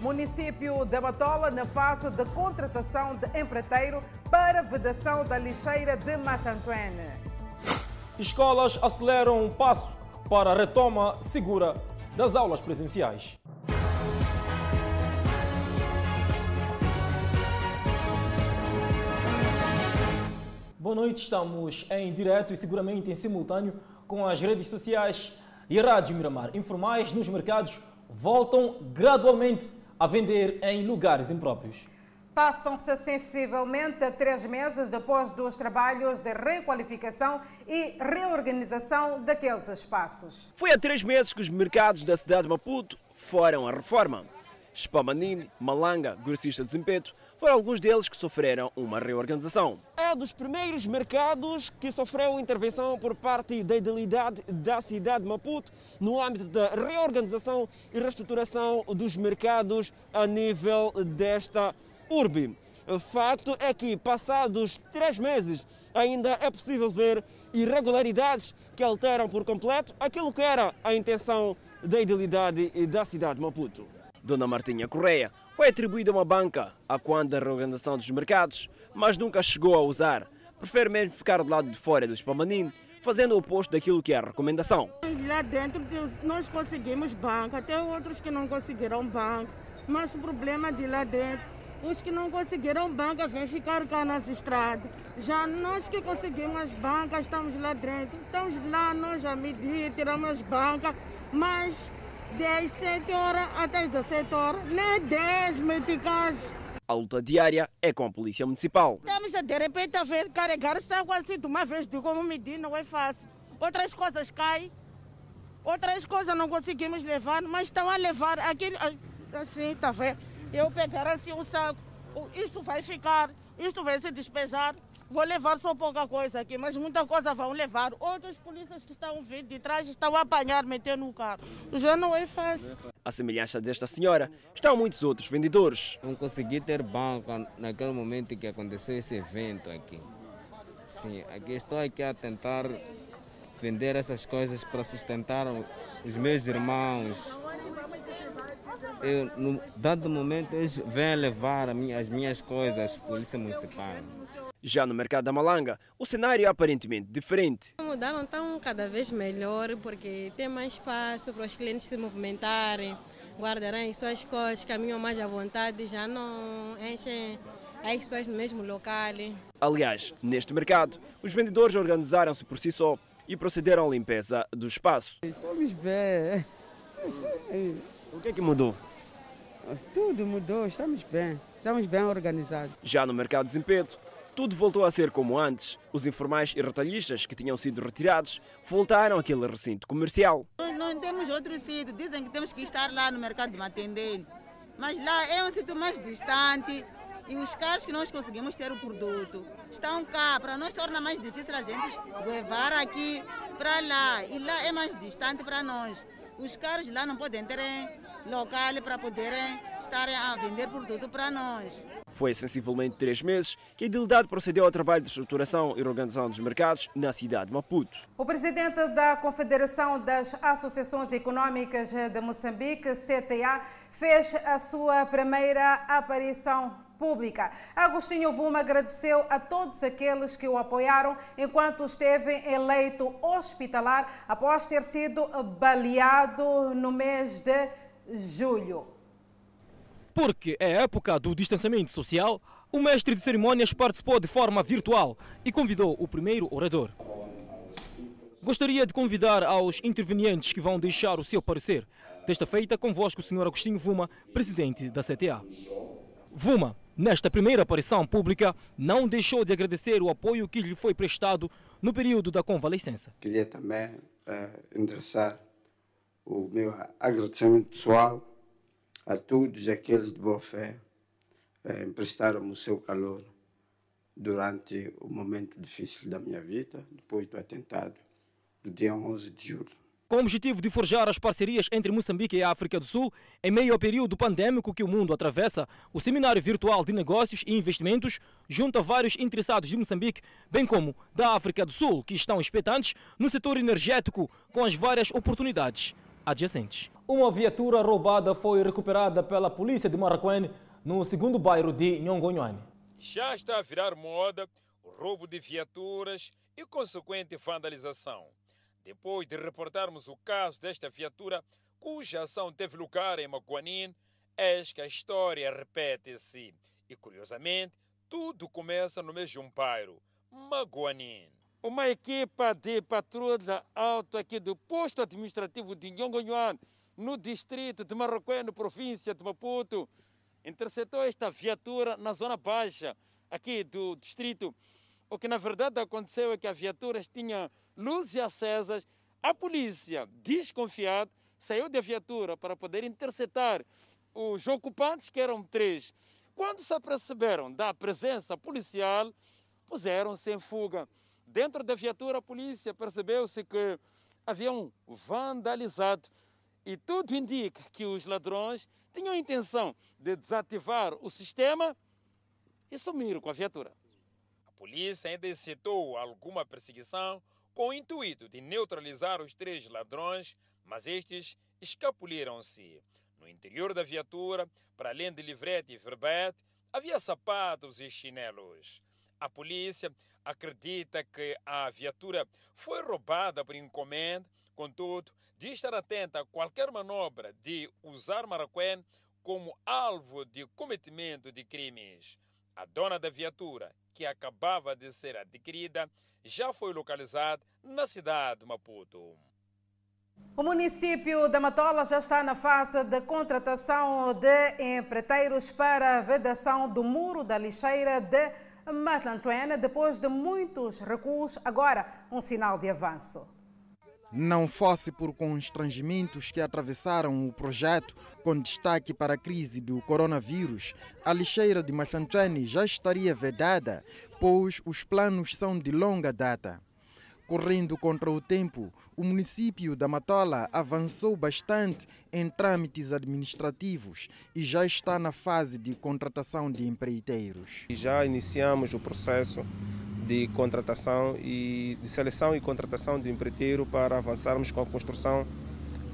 Município de Batola na fase de contratação de empreiteiro para vedação da lixeira de Matantuene. Escolas aceleram o passo para a retoma segura das aulas presenciais. Boa noite, estamos em direto e seguramente em simultâneo com as redes sociais e a Rádio Miramar. Informais nos mercados voltam gradualmente a vender em lugares impróprios. Passam-se sensivelmente três meses depois dos trabalhos de requalificação e reorganização daqueles espaços. Foi há três meses que os mercados da cidade de Maputo foram à reforma. Spamanini, Malanga, Grossista de Zimpeto foram alguns deles que sofreram uma reorganização. É dos primeiros mercados que sofreu intervenção por parte da idealidade da cidade de Maputo no âmbito da reorganização e reestruturação dos mercados a nível desta urbe. O fato é que, passados três meses, ainda é possível ver irregularidades que alteram por completo aquilo que era a intenção da idealidade da cidade de Maputo. Dona Martinha Correia foi atribuída uma banca a quando da reorganização dos mercados, mas nunca chegou a usar. Prefere mesmo ficar do lado de fora do Spamanin, fazendo o oposto daquilo que é a recomendação. Lá dentro nós conseguimos banca, tem outros que não conseguiram banca, mas o problema de lá dentro, os que não conseguiram banca vêm ficar cá nas estradas. Já nós que conseguimos banca, estamos lá dentro, estamos lá, nós a medir, tiramos as bancas, mas das 7 horas até as 17 horas, nem 10 meticais. A luta diária é com a Polícia Municipal. Estamos a de repente a ver carregar saco assim de uma vez, de como medir, não é fácil. Outras coisas caem, outras coisas não conseguimos levar, mas estão a levar aqui, assim, está vendo? Eu pegar assim o saco, isto vai ficar, isto vai se despejar, vou levar só pouca coisa aqui, mas muita coisa vão levar. Outros polícias que estão vindo de trás estão a apanhar, meter no carro. Já não é fácil. A semelhança desta senhora, estão muitos outros vendedores. Não consegui ter banco naquele momento que aconteceu esse evento aqui. Sim, aqui estou aqui a tentar vender essas coisas para sustentar os meus irmãos. Eu, no dado momento, eles vêm levar as minhas coisas, Polícia Municipal. Já no mercado da Malanga, o cenário é aparentemente diferente. Mudaram estão cada vez melhor porque tem mais espaço para os clientes se movimentarem, guardarem as suas coisas, caminham mais à vontade, já não enchem as pessoas no mesmo local. Aliás, neste mercado, os vendedores organizaram-se por si só e procederam à limpeza do espaço. Estamos bem. O que é que mudou? Tudo mudou, estamos bem. Estamos bem organizados. Já no mercado de Zimpeto, tudo voltou a ser como antes. Os informais e retalhistas que tinham sido retirados voltaram àquele recinto comercial. Nós não temos outro sítio. Dizem que temos que estar lá no mercado de Matendê. Mas lá é um sítio mais distante e os carros que nós conseguimos ter o produto estão cá. Para nós torna mais difícil a gente levar aqui para lá. E lá é mais distante para nós. Os carros lá não podem ter local para poderem estar a vender produto para nós. Foi sensivelmente três meses que a Idilidade procedeu ao trabalho de estruturação e organização dos mercados na cidade de Maputo. O presidente da Confederação das Associações Econômicas de Moçambique, CTA, fez a sua primeira aparição pública. Agostinho Vuma agradeceu a todos aqueles que o apoiaram enquanto esteve em leito hospitalar após ter sido baleado no mês de julho. Porque é época do distanciamento social, o mestre de cerimônias participou de forma virtual e convidou o primeiro orador. Gostaria de convidar aos intervenientes que vão deixar o seu parecer. Desta feita, convosco o Sr. Agostinho Vuma, presidente da CTA. Vuma, nesta primeira aparição pública, não deixou de agradecer o apoio que lhe foi prestado no período da convalescença. Queria também uh, endereçar o meu agradecimento pessoal a todos aqueles de boa fé eh, emprestaram-me o seu calor durante o momento difícil da minha vida, depois do atentado do dia 11 de julho. Com o objetivo de forjar as parcerias entre Moçambique e a África do Sul, em meio ao período pandêmico que o mundo atravessa, o Seminário Virtual de Negócios e Investimentos junta vários interessados de Moçambique, bem como da África do Sul, que estão expectantes no setor energético com as várias oportunidades adjacentes. Uma viatura roubada foi recuperada pela polícia de Marraquém no segundo bairro de Nhongonhoane. Já está a virar moda o roubo de viaturas e consequente vandalização. Depois de reportarmos o caso desta viatura, cuja ação teve lugar em Maguanin, eis que a história repete-se. E, curiosamente, tudo começa no mesmo bairro, Maguanin. Uma equipa de patrulha alto aqui do posto administrativo de Nhongonhoan, no distrito de Marroquém, província de Maputo, interceptou esta viatura na zona baixa aqui do distrito. O que na verdade aconteceu é que a viatura tinha luzes acesas. A polícia, desconfiada, saiu da viatura para poder interceptar os ocupantes, que eram três. Quando se aperceberam da presença policial, puseram-se em fuga. Dentro da viatura, a polícia percebeu-se que haviam vandalizado e tudo indica que os ladrões tinham a intenção de desativar o sistema e sumir com a viatura. A polícia ainda incitou alguma perseguição com o intuito de neutralizar os três ladrões, mas estes escapuliram-se. No interior da viatura, para além de livrete e verbete, havia sapatos e chinelos. A polícia acredita que a viatura foi roubada por encomenda, contudo, diz estar atenta a qualquer manobra de usar Maracuén como alvo de cometimento de crimes. A dona da viatura, que acabava de ser adquirida, já foi localizada na cidade de Maputo. O município da Matola já está na fase de contratação de empreiteiros para a vedação do muro da lixeira de Matlantuena, depois de muitos recuos, agora um sinal de avanço. Não fosse por constrangimentos que atravessaram o projeto, com destaque para a crise do coronavírus, a lixeira de Machantrani já estaria vedada, pois os planos são de longa data. Correndo contra o tempo, o município da Matola avançou bastante em trâmites administrativos e já está na fase de contratação de empreiteiros. Já iniciamos o processo de contratação e de seleção e contratação de empreiteiro para avançarmos com a construção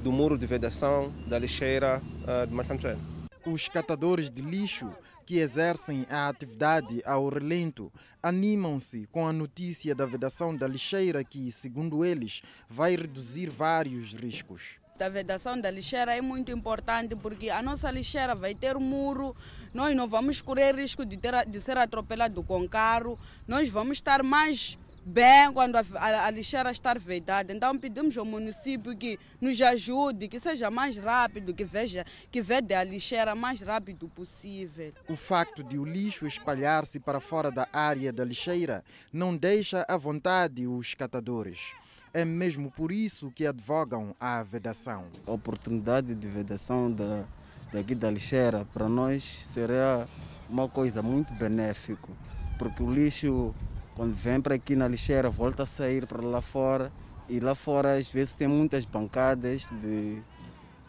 do muro de vedação da lixeira uh, de Machantré. Os catadores de lixo que exercem a atividade ao relento animam-se com a notícia da vedação da lixeira que, segundo eles, vai reduzir vários riscos. A vedação da lixeira é muito importante porque a nossa lixeira vai ter muro, nós não vamos correr risco de, ter, de ser atropelado com carro, nós vamos estar mais bem quando a, a, a, lixeira estar vedada. Então pedimos ao município que nos ajude, que seja mais rápido, que veja, que vede a lixeira mais rápido possível. O facto de o lixo espalhar-se para fora da área da lixeira não deixa à vontade os catadores. É mesmo por isso que advogam a vedação. A oportunidade de vedação da, daqui da lixeira para nós seria uma coisa muito benéfica, porque o lixo quando vem para aqui na lixeira, volta a sair para lá fora. E lá fora, às vezes, tem muitas bancadas de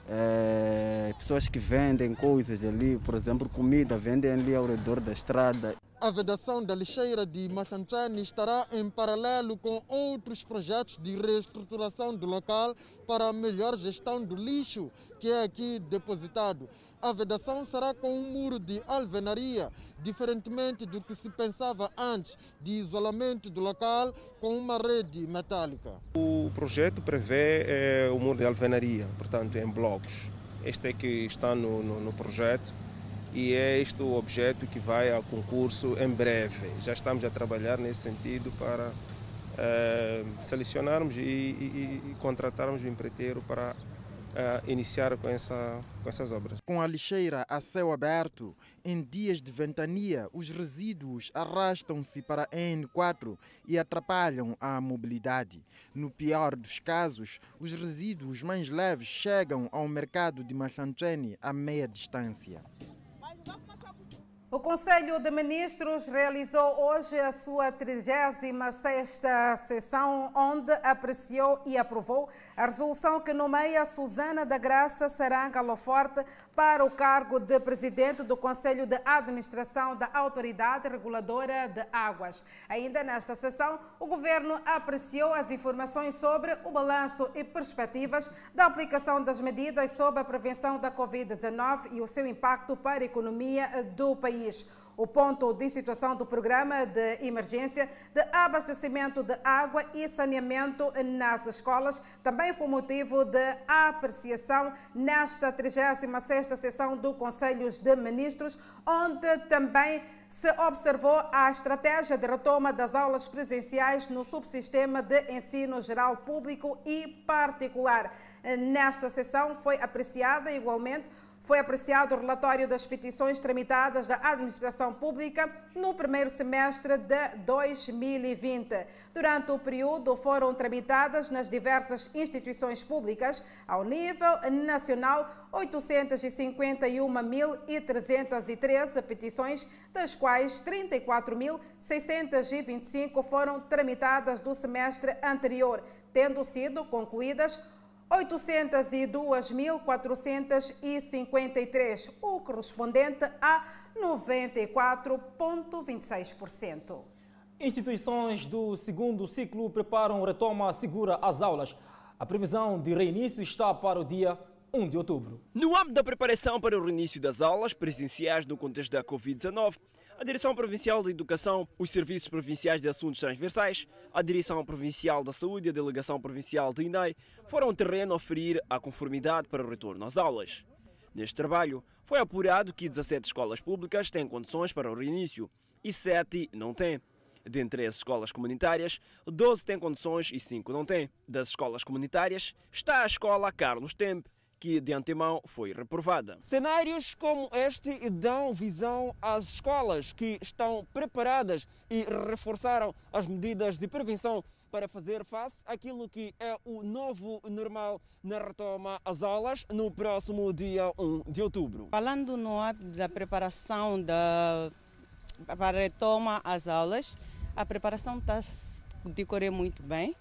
é, pessoas que vendem coisas ali, por exemplo, comida, vendem ali ao redor da estrada. A vedação da lixeira de Machanchani estará em paralelo com outros projetos de reestruturação do local para a melhor gestão do lixo que é aqui depositado a vedação será com um muro de alvenaria, diferentemente do que se pensava antes de isolamento do local com uma rede metálica. O projeto prevê é, o muro de alvenaria, portanto, em blocos. Este é que está no, no, no projeto e é este o objeto que vai a concurso em breve. Já estamos a trabalhar nesse sentido para é, selecionarmos e, e, e contratarmos o empreiteiro para uh, iniciar com, essa, com essas obras. Com a lixeira a céu aberto, em dias de ventania, os resíduos arrastam-se para a N4 e atrapalham a mobilidade. No pior dos casos, os resíduos mais leves chegam ao mercado de Machantrene a meia distância. O Conselho de Ministros realizou hoje a sua 36ª sessão, onde apreciou e aprovou a resolução que nomeia Susana da Graça Saranga Loforte para o cargo de presidente do Conselho de Administração da Autoridade Reguladora de Águas. Ainda nesta sessão, o governo apreciou as informações sobre o balanço e perspectivas da aplicação das medidas sobre a prevenção da Covid-19 e o seu impacto para a economia do país país. O ponto de situação do programa de emergência de abastecimento de água e saneamento nas escolas também foi motivo de apreciação nesta 36ª sessão do Conselho de Ministros, onde também se observou a estratégia de retoma das aulas presenciais no subsistema de ensino geral público e particular. Nesta sessão foi apreciada igualmente foi apreciado o relatório das petições tramitadas da administração pública no primeiro semestre de 2020. Durante o período, foram tramitadas nas diversas instituições públicas, ao nível nacional, 851.313 petições, das quais 34.625 foram tramitadas do semestre anterior, tendo sido concluídas 802.453, o correspondente a 94,26%. Instituições do segundo ciclo preparam retoma segura às aulas. A previsão de reinício está para o dia 1 de outubro. No âmbito da preparação para o reinício das aulas presenciais no contexto da Covid-19, a Direção Provincial de Educação, os Serviços Provinciais de Assuntos Transversais, a Direção Provincial da Saúde e a Delegação Provincial de INAI foram terreno a oferir a conformidade para o retorno às aulas. Neste trabalho, foi apurado que 17 escolas públicas têm condições para o reinício e 7 não têm. Dentre as escolas comunitárias, 12 têm condições e 5 não têm. Das escolas comunitárias está a escola Carlos Tempe, que de antemão foi reprovada. Cenários como este dão visão às escolas que estão preparadas e reforçaram as medidas de prevenção para fazer face àquilo que é o novo normal na retoma às aulas no próximo dia 1 de outubro. Falando no âmbito da preparação da, para a retoma às aulas, a preparação está decorrer muito bem.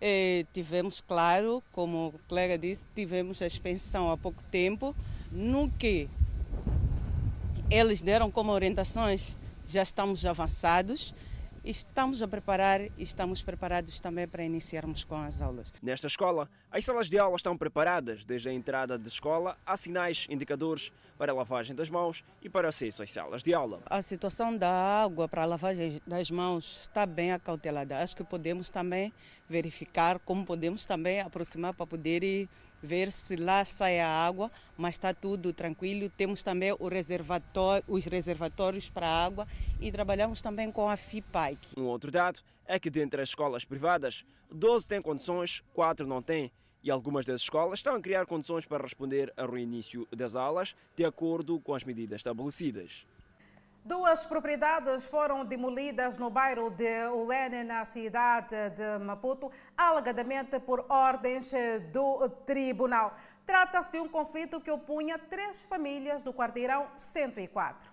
E tivemos, claro, como o colega disse, tivemos a expensão há pouco tempo, no que eles deram como orientações, já estamos avançados, estamos a preparar e estamos preparados também para iniciarmos com as aulas. Nesta escola, as salas de aula estão preparadas. Desde a entrada de escola, há sinais, indicadores para a lavagem das mãos e para acesso às salas de aula. A situação da água para a lavagem das mãos está bem acautelada. Acho que podemos também verificar, como podemos também aproximar para poder ver se lá sai a água, mas está tudo tranquilo. Temos também reservatório, os reservatórios para água e trabalhamos também com a FIPAIC. Um outro dado é que dentre as escolas privadas, 12 têm condições, 4 não têm. E algumas das escolas estão a criar condições para responder ao reinício das aulas, de acordo com as medidas estabelecidas. Duas propriedades foram demolidas no bairro de Ulene, na cidade de Maputo, alegadamente por ordens do tribunal. Trata-se de um conflito que opunha três famílias do quarteirão 104.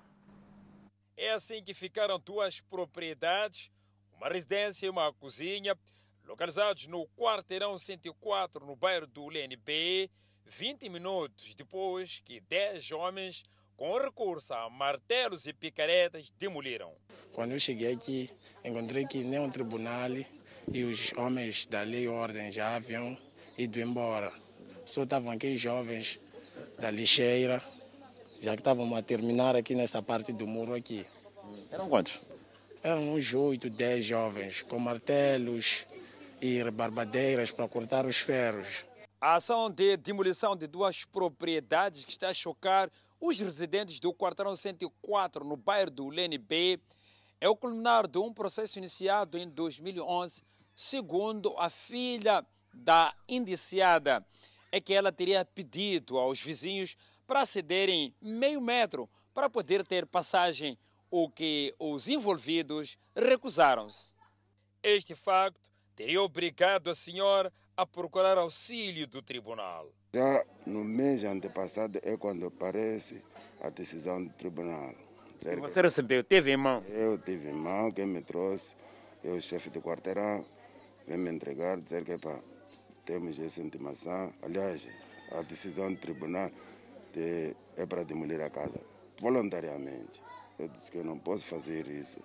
É assim que ficaram duas propriedades, uma residência e uma cozinha, localizados no quarteirão 104, no bairro do Ulene B, 20 minutos depois que 10 homens com recurso a martelos e picaretas, demoliram. Quando eu cheguei aqui, encontrei que nem um tribunal e os homens da lei e ordem já haviam ido embora. Só estavam aqui jovens da lixeira, já que estavam a terminar aqui nessa parte do muro aqui. Eram quantos? Eram uns oito, dez jovens, com martelos e rebarbadeiras para cortar os ferros. A ação de demolição de duas propriedades que está a chocar os residentes do quarteirão 104, no bairro do Lene B, é o culminar de um processo iniciado em 2011, segundo a filha da indiciada, é que ela teria pedido aos vizinhos para cederem meio metro para poder ter passagem, o que os envolvidos recusaram-se. Este facto teria obrigado a senhora a procurar auxílio do tribunal. Já no mês antepassado é quando aparece a decisão do tribunal. E você recebeu, teve em mão? Eu tive em mão, quem me trouxe, eu, chefe de quarteirão, vem me entregar, dizer que pá, temos essa intimação. Aliás, a decisão do tribunal de, é para demolir a casa, voluntariamente. Eu disse que eu não posso fazer isso,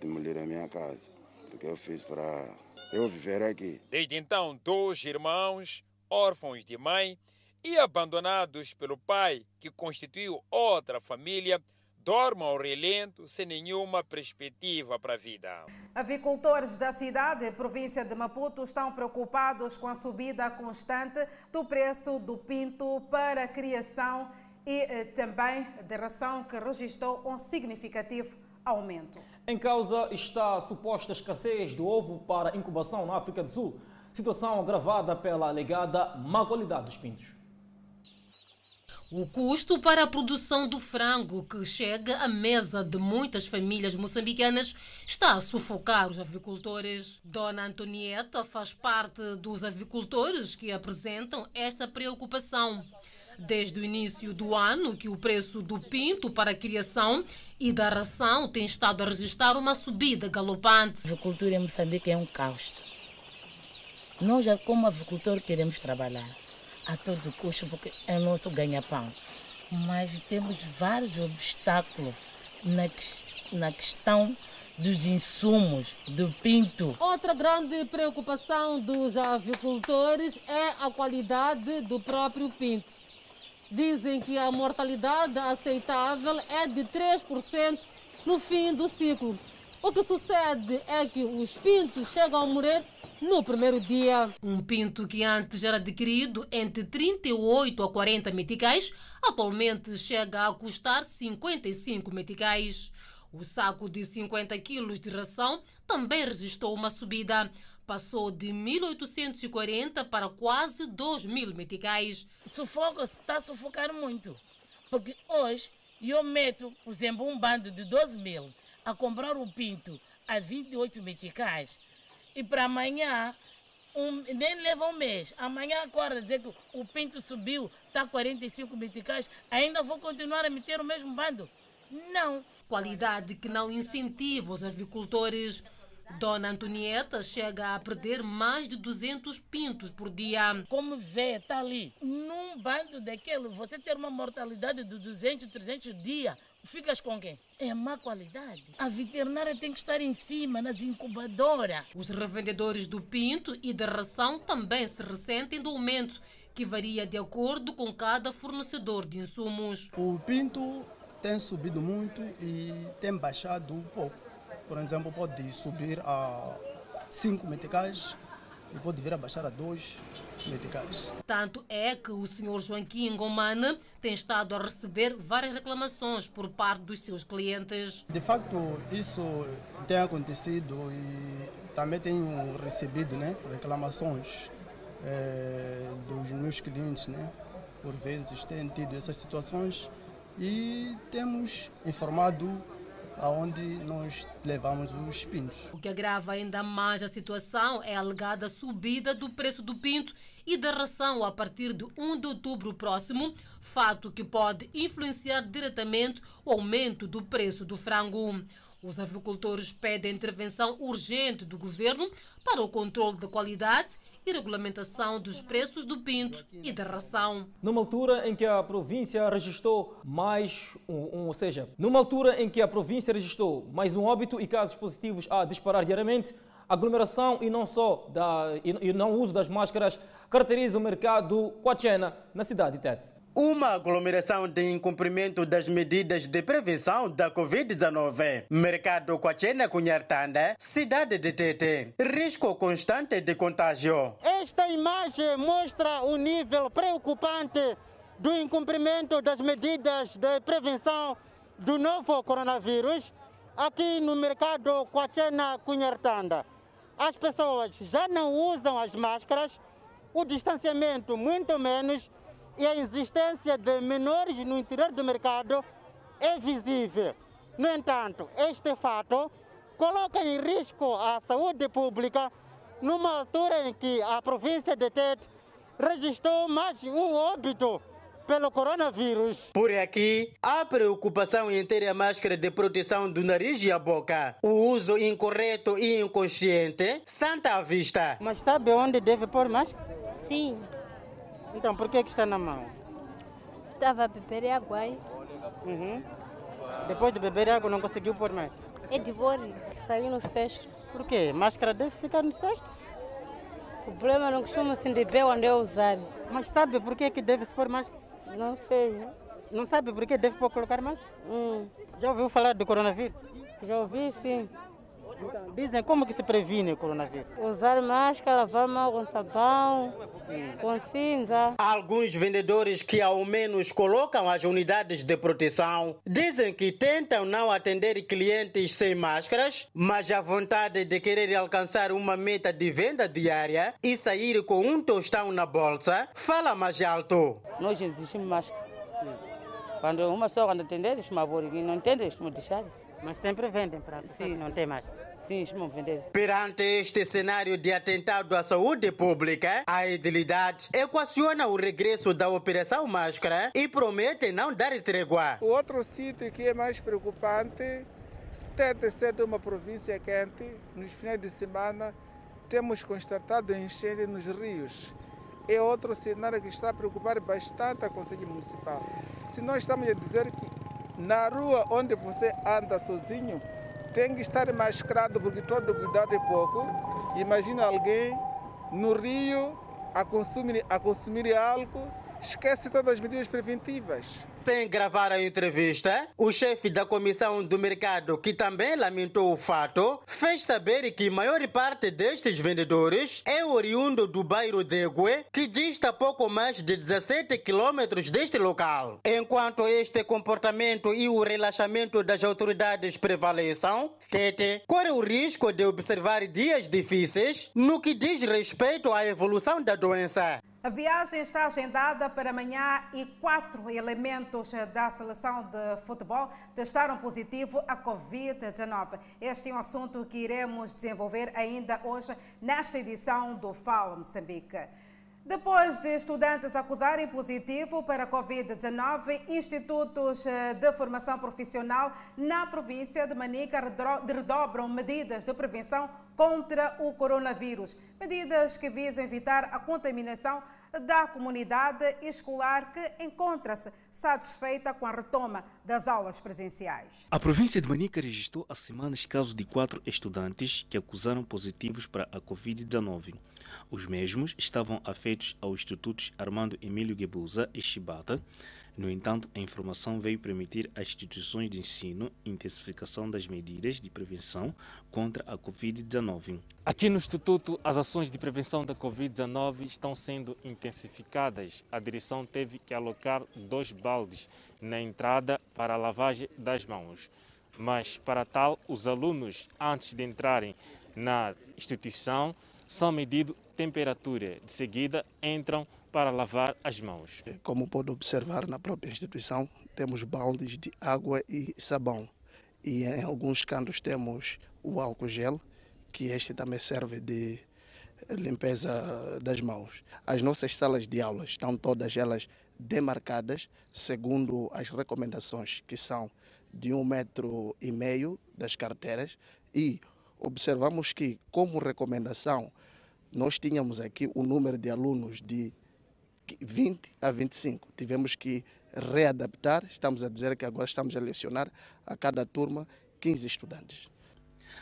demolir a minha casa, porque eu fiz para eu viver aqui. Desde então, dois irmãos, órfãos de mãe e abandonados pelo pai, que constituiu outra família, dormem ao relento sem nenhuma perspectiva para a vida. Avicultores da cidade e província de Maputo estão preocupados com a subida constante do preço do pinto para a criação e eh, também de ração que registrou um significativo aumento. Em causa está a suposta escassez do ovo para incubação na África do Sul, situação agravada pela alegada má qualidade dos pintos. O custo para a produção do frango que chega à mesa de muitas famílias moçambicanas está a sufocar os avicultores. Dona Antonieta faz parte dos avicultores que apresentam esta preocupação. Desde o início do ano que o preço do pinto para a criação e da ração tem estado a registrar uma subida galopante. A avicultura em Moçambique é um caos. Nós, como avicultor, queremos trabalhar a todo custo, porque é o nosso ganha-pão. Mas temos vários obstáculos na, na questão dos insumos, do pinto. Outra grande preocupação dos avicultores é a qualidade do próprio pinto. Dizem que a mortalidade aceitável é de 3% no fim do ciclo. O que sucede é que os pintos chegam a morrer no primeiro dia. Um pinto que antes era adquirido entre 38 a 40 meticais, atualmente chega a custar 55 meticais. O saco de 50 quilos de ração também registrou uma subida. Passou de 1.840 para quase 2.000 meticais. Sufoca, está a sufocar muito. Porque hoje eu meto, por exemplo, um bando de 12 mil a comprar o pinto a 28 meticais e para amanhã um, nem leva um mês. Amanhã acorda dizer que o pinto subiu, está 45 meticais, ainda vou continuar a meter o mesmo bando? Não. Qualidade que não incentiva os avicultores. Dona Antonieta chega a perder mais de 200 pintos por dia. Como vê, está ali. Num bando daquele, você ter uma mortalidade de 200, 300 dias, ficas com quem? É má qualidade. A veterinária tem que estar em cima, nas incubadoras. Os revendedores do pinto e da ração também se ressentem do aumento, que varia de acordo com cada fornecedor de insumos. O pinto tem subido muito e tem baixado um pouco. Por exemplo, pode subir a 5 meticais e pode vir a baixar a 2 Tanto é que o senhor Joaquim Ngomana tem estado a receber várias reclamações por parte dos seus clientes. De facto, isso tem acontecido e também tenho recebido né, reclamações é, dos meus clientes. Né? Por vezes têm tido essas situações e temos informado aonde nós levamos os pintos. O que agrava ainda mais a situação é a alegada subida do preço do pinto e da ração a partir de 1 de outubro próximo, fato que pode influenciar diretamente o aumento do preço do frango. Os avicultores pedem intervenção urgente do governo para o controle da qualidade e regulamentação dos preços do pinto e da ração. Numa altura em que a província registrou mais um, um, ou seja, numa altura em que a província registrou mais um óbito e casos positivos a disparar diariamente, aglomeração e não só da, e, e não uso das máscaras caracteriza o mercado Quachena na cidade de Tete. Uma aglomeração de incumprimento das medidas de prevenção da Covid-19. Mercado Quachena Cunhartanda, cidade de Tete. Risco constante de contágio. Esta imagem mostra o nível preocupante do incumprimento das medidas de prevenção do novo coronavírus aqui no mercado Quachena Cunhartanda. As pessoas já não usam as máscaras, o distanciamento muito menos e a existência de menores no interior do mercado é visível. No entanto, este fato coloca em risco a saúde pública numa altura em que a província de Tete registrou mais um óbito pelo coronavírus. Por aqui, há preocupação em ter a máscara de proteção do nariz e a boca. O uso incorreto e inconsciente santa à vista. Mas sabe onde deve pôr máscara? Sim. Então, por que, que está na mão? Estava a beber água aí. Uhum. Depois de beber água, não conseguiu pôr mais? É de pôr. Está aí no cesto. Por quê? Máscara deve ficar no cesto? O problema não costuma se beber onde eu usar. Mas sabe por que, que deve se pôr máscara? Não sei. Não sabe por que deve pôr colocar máscara? Hum. Já ouviu falar do coronavírus? Já ouvi, sim. Então, dizem como que se previne o coronavírus? Usar máscara, lavar mão com sabão, com cinza. Alguns vendedores que ao menos colocam as unidades de proteção dizem que tentam não atender clientes sem máscaras, mas a vontade de querer alcançar uma meta de venda diária e sair com um tostão na bolsa fala mais alto. Nós exigimos máscara. Quando uma pessoa quando atender, eles me. Não entende, eles me deixar. Mas sempre vendem para sim, não tem máscara. Sim, eles me vender. Perante este cenário de atentado à saúde pública, a edilidade equaciona o regresso da Operação Máscara e promete não dar trégua. O outro sítio que é mais preocupante deve ser de uma província quente. Nos finais de semana temos constatado enchente nos rios. É outro cenário que está a preocupar bastante a Conselho Municipal. Se nós estamos a dizer que na rua onde você anda sozinho, tem que estar mascarado porque todo cuidado é pouco. Imagina alguém no rio a consumir, a consumir álcool, esquece todas as medidas preventivas. Sem gravar a entrevista, o chefe da comissão do mercado, que também lamentou o fato, fez saber que a maior parte destes vendedores é oriundo do bairro de Egue, que dista pouco mais de 17 quilômetros deste local. Enquanto este comportamento e o relaxamento das autoridades prevaleçam, Tete corre o risco de observar dias difíceis no que diz respeito à evolução da doença. A viagem está agendada para amanhã e quatro elementos da seleção de futebol testaram positivo a Covid-19. Este é um assunto que iremos desenvolver ainda hoje nesta edição do Fala Moçambique. Depois de estudantes acusarem positivo para a Covid-19, institutos de formação profissional na província de Manica redobram medidas de prevenção contra o coronavírus. Medidas que visam evitar a contaminação da comunidade escolar que encontra-se satisfeita com a retoma das aulas presenciais. A província de Manica registrou há semanas casos de quatro estudantes que acusaram positivos para a Covid-19. Os mesmos estavam afeitos aos institutos Armando Emílio Guebuza e Chibata. No entanto, a informação veio permitir às instituições de ensino intensificação das medidas de prevenção contra a Covid-19. Aqui no Instituto, as ações de prevenção da Covid-19 estão sendo intensificadas. A direção teve que alocar dois baldes na entrada para a lavagem das mãos. Mas, para tal, os alunos, antes de entrarem na instituição, são medidos temperatura. De seguida, entram para lavar as mãos. Como pode observar na própria instituição, temos baldes de água e sabão. E em alguns cantos temos o álcool gel, que este também serve de limpeza das mãos. As nossas salas de aulas estão todas elas demarcadas segundo as recomendações que são de um metro e meio das carteiras e observamos que como recomendação nós tínhamos aqui o número de alunos de 20 a 25. Tivemos que readaptar, estamos a dizer que agora estamos a lecionar a cada turma 15 estudantes.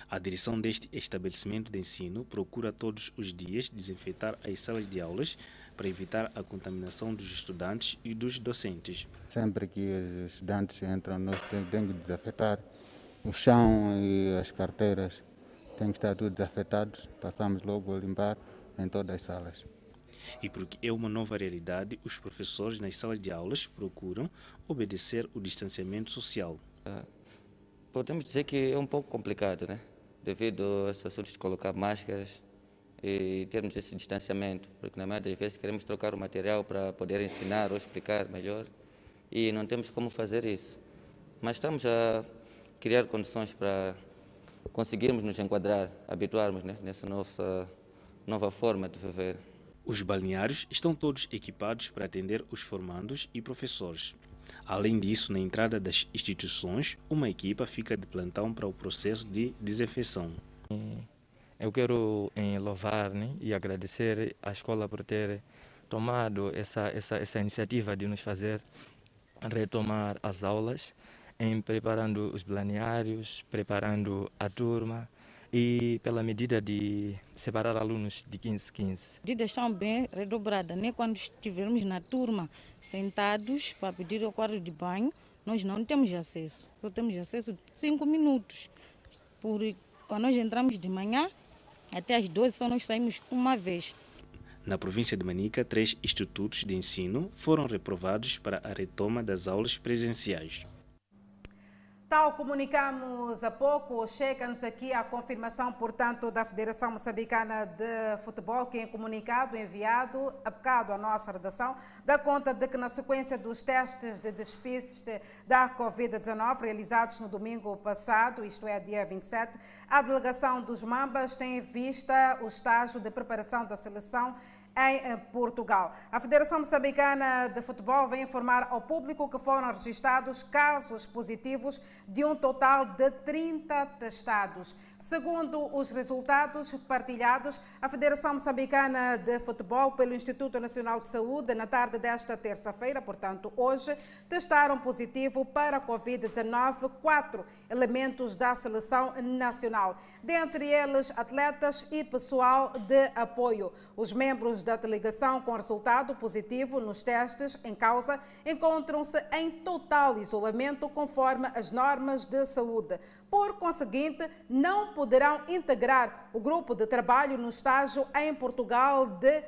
A direção deste estabelecimento de ensino procura todos os dias desinfetar as salas de aulas para evitar a contaminação dos estudantes e dos docentes. Sempre que os estudantes entram, nós temos que desinfetar o chão e as carteiras. Tem que estar tudo desafetado, passamos logo a limpar em todas as salas. E porque é uma nova realidade, os professores nas salas de aulas procuram obedecer o distanciamento social. Podemos dizer que é um pouco complicado, né? Devido a esse assunto de colocar máscaras e termos esse distanciamento, porque na maioria das vezes queremos trocar o material para poder ensinar ou explicar melhor e não temos como fazer isso. Mas estamos a criar condições para conseguirmos nos enquadrar, habituarmos né, nessa nossa nova forma de viver. Os balneários estão todos equipados para atender os formandos e professores. Além disso, na entrada das instituições, uma equipa fica de plantão para o processo de desinfecção. Eu quero eh, louvar né, e agradecer à escola por ter tomado essa, essa, essa iniciativa de nos fazer retomar as aulas, em preparando os planeários, preparando a turma e pela medida de separar alunos de 15 15. Medidas são bem redobradas, né? Quando estivermos na turma sentados para pedir o quarto de banho, nós não temos acesso. Só temos acesso de 5 minutos. Por, quando nós entramos de manhã, até às 12 só nós saímos uma vez. Na província de Manica, três institutos de ensino foram reprovados para a retoma das aulas presenciais. Tal comunicamos há pouco, chega-nos aqui a confirmação, portanto, da Federação Moçambicana de Futebol, que em comunicado enviado a bocado à nossa redação, dá conta de que na sequência dos testes de despiste da Covid-19 realizados no domingo passado, isto é, dia 27, a delegação dos Mambas tem em vista o estágio de preparação da seleção em eh, Portugal. A Federação Moçambicana de Futebol vem informar ao público que foram registrados casos positivos de um total de 30 testados. Segundo os resultados partilhados, a Federação Moçambicana de Futebol pelo Instituto Nacional de Saúde, na tarde desta terça-feira, portanto hoje, testaram positivo para a Covid-19 quatro elementos da seleção nacional, dentre eles atletas e pessoal de apoio. Os membros da delegação com resultado positivo nos testes em causa encontram-se em total isolamento conforme as normas de saúde. Por conseguinte, não poderão integrar o grupo de trabalho no estágio em Portugal de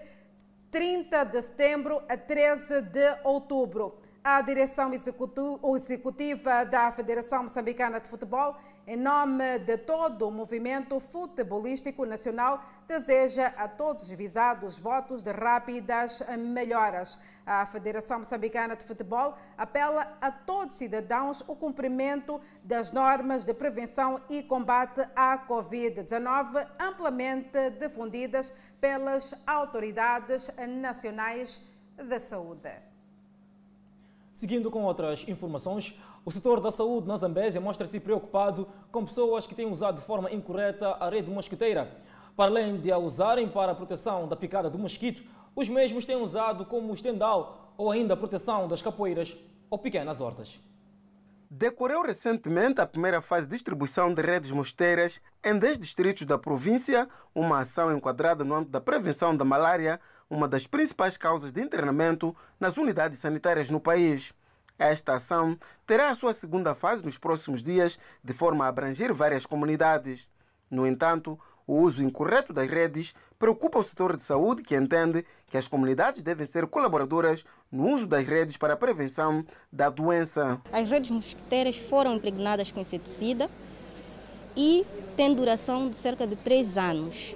30 de setembro a 13 de outubro. A direção executiva da Federação Moçambicana de Futebol em nome de todo o movimento futebolístico nacional, deseja a todos os visados votos de rápidas melhoras. A Federação Moçambicana de Futebol apela a todos os cidadãos o cumprimento das normas de prevenção e combate à Covid-19, amplamente difundidas pelas autoridades nacionais da saúde. Seguindo com outras informações, o setor da saúde na Zambésia mostra-se preocupado com pessoas que têm usado de forma incorreta a rede mosquiteira. Para além de a usarem para a proteção da picada do mosquito, os mesmos têm usado como estendal ou ainda a proteção das capoeiras ou pequenas hortas. Decorreu recentemente a primeira fase de distribuição de redes mosquiteiras em 10 distritos da província, uma ação enquadrada no âmbito da prevenção da malária, uma das principais causas de internamento nas unidades sanitárias no país. Esta ação terá a sua segunda fase nos próximos dias, de forma a abranger várias comunidades. No entanto, o uso incorreto das redes preocupa o setor de saúde, que entende que as comunidades devem ser colaboradoras no uso das redes para a prevenção da doença. As redes mosquiteiras foram impregnadas com inseticida e têm duração de cerca de três anos.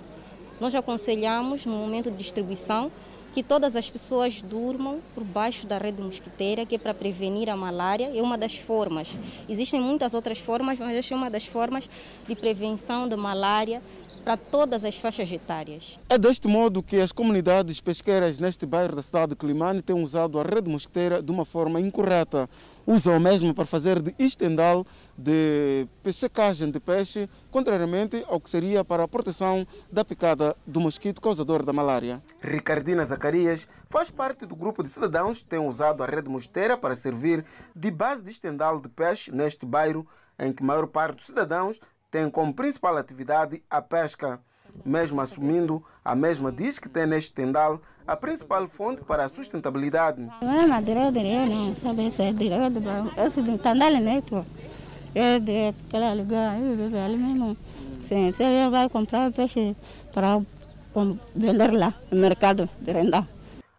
Nós aconselhamos, no momento de distribuição, que todas as pessoas durmam por baixo da rede mosquiteira, que é para prevenir a malária, é uma das formas. Existem muitas outras formas, mas esta é uma das formas de prevenção da malária para todas as faixas etárias. É deste modo que as comunidades pesqueiras neste bairro da cidade de Climane têm usado a rede mosquiteira de uma forma incorreta. Usam mesmo para fazer de estendal de secagem de peixe, contrariamente ao que seria para a proteção da picada do mosquito causador da malária. Ricardina Zacarias faz parte do grupo de cidadãos que têm usado a rede mosquiteira para servir de base de estendal de peixe neste bairro, em que a maior parte dos cidadãos tem como principal atividade a pesca. Mesmo assumindo, a mesma diz que tem neste tendal a principal fonte para a sustentabilidade. É ali mesmo. Sim, você vai comprar peixe para vender lá no mercado de renda.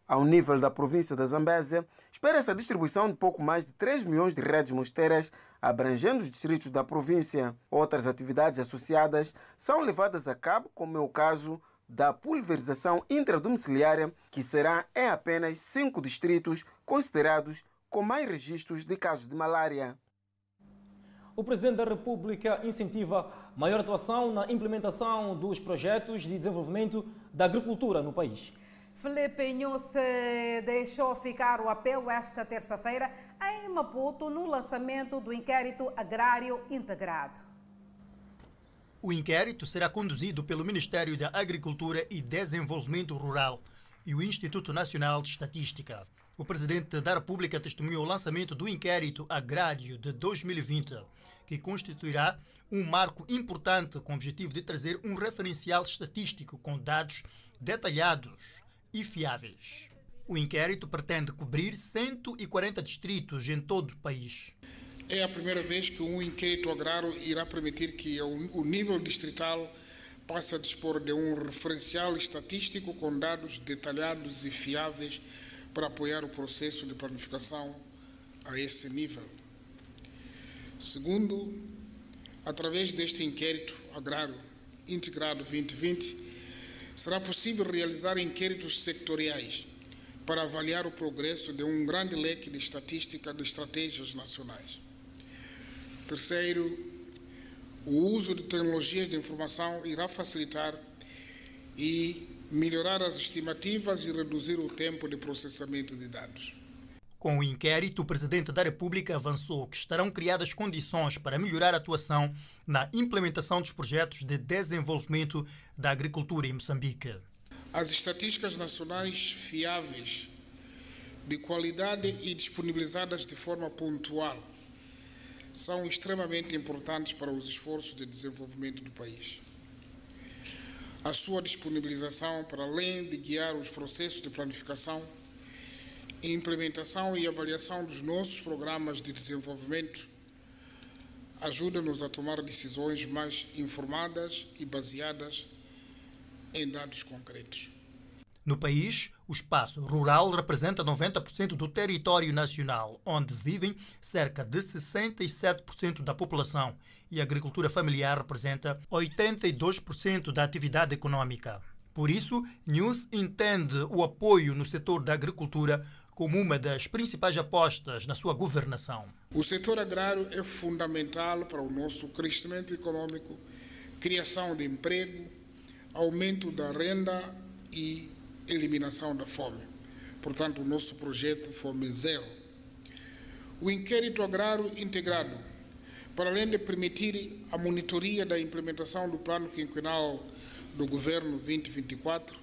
Ao nível da província da Zambésia, espera-se a distribuição de pouco mais de 3 milhões de redes mosteiras, abrangendo os distritos da província. Outras atividades associadas são levadas a cabo, como é o caso da pulverização intradomiciliária, que será em apenas cinco distritos considerados com mais registros de casos de malária o Presidente da República incentiva maior atuação na implementação dos projetos de desenvolvimento da agricultura no país. Felipe Nhusse deixou ficar o apelo esta terça-feira em Maputo no lançamento do inquérito agrário integrado. O inquérito será conduzido pelo Ministério da Agricultura e Desenvolvimento Rural e o Instituto Nacional de Estatística. O presidente da República testemunhou o lançamento do inquérito agrário de 2020, que constituirá um marco importante com o objetivo de trazer um referencial estatístico com dados detalhados e fiáveis. O inquérito pretende cobrir 140 distritos em todo o país. É a primeira vez que um inquérito agrário irá permitir que o nível distrital passe a dispor de um referencial estatístico com dados detalhados e fiáveis para apoiar o processo de planificação a esse nível. Segundo, através deste inquérito agrário integrado 2020, será possível realizar inquéritos sectoriais para avaliar o progresso de um grande leque de estatística de estratégias nacionais. Terceiro, o uso de tecnologias de informação irá facilitar e melhorar as estimativas e reduzir o tempo de processamento de dados. Com o inquérito, o presidente da República avançou que estarão criadas condições para melhorar a atuação na implementação dos projetos de desenvolvimento da agricultura em Moçambique. As estatísticas nacionais fiáveis, de qualidade e disponibilizadas de forma pontual são extremamente importantes para os esforços de desenvolvimento do país. A sua disponibilização, para além de guiar os processos de planificação, implementação e avaliação dos nossos programas de desenvolvimento, ajuda-nos a tomar decisões mais informadas e baseadas em dados concretos. No país, o espaço rural representa 90% do território nacional, onde vivem cerca de 67% da população, e a agricultura familiar representa 82% da atividade econômica. Por isso, News entende o apoio no setor da agricultura como uma das principais apostas na sua governação. O setor agrário é fundamental para o nosso crescimento econômico, criação de emprego, aumento da renda e eliminação da fome. Portanto, o nosso projeto Fome Zero. O inquérito agrário integrado, para além de permitir a monitoria da implementação do plano quinquenal do governo 2024,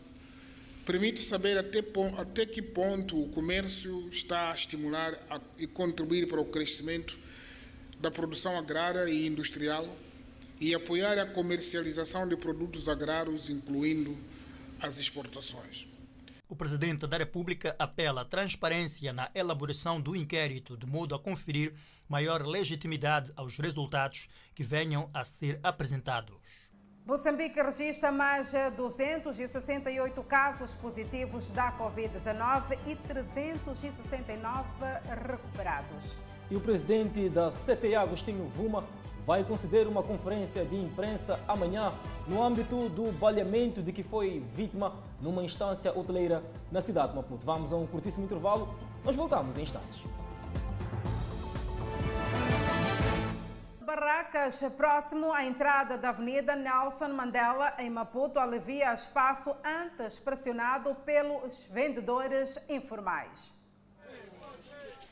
permite saber até, até que ponto o comércio está a estimular a, e contribuir para o crescimento da produção agrária e industrial e apoiar a comercialização de produtos agrários, incluindo as exportações. O presidente da República apela à transparência na elaboração do inquérito, de modo a conferir maior legitimidade aos resultados que venham a ser apresentados. Moçambique registra mais 268 casos positivos da Covid-19 e 369 recuperados. E o presidente da CTA, Agostinho Vuma, vai conceder uma conferência de imprensa amanhã no âmbito do baleamento de que foi vítima numa instância hoteleira na cidade de Maputo. Vamos a um curtíssimo intervalo, nós voltamos em instantes. Barracas, próximo à entrada da Avenida Nelson Mandela, em Maputo, alivia espaço antes pressionado pelos vendedores informais.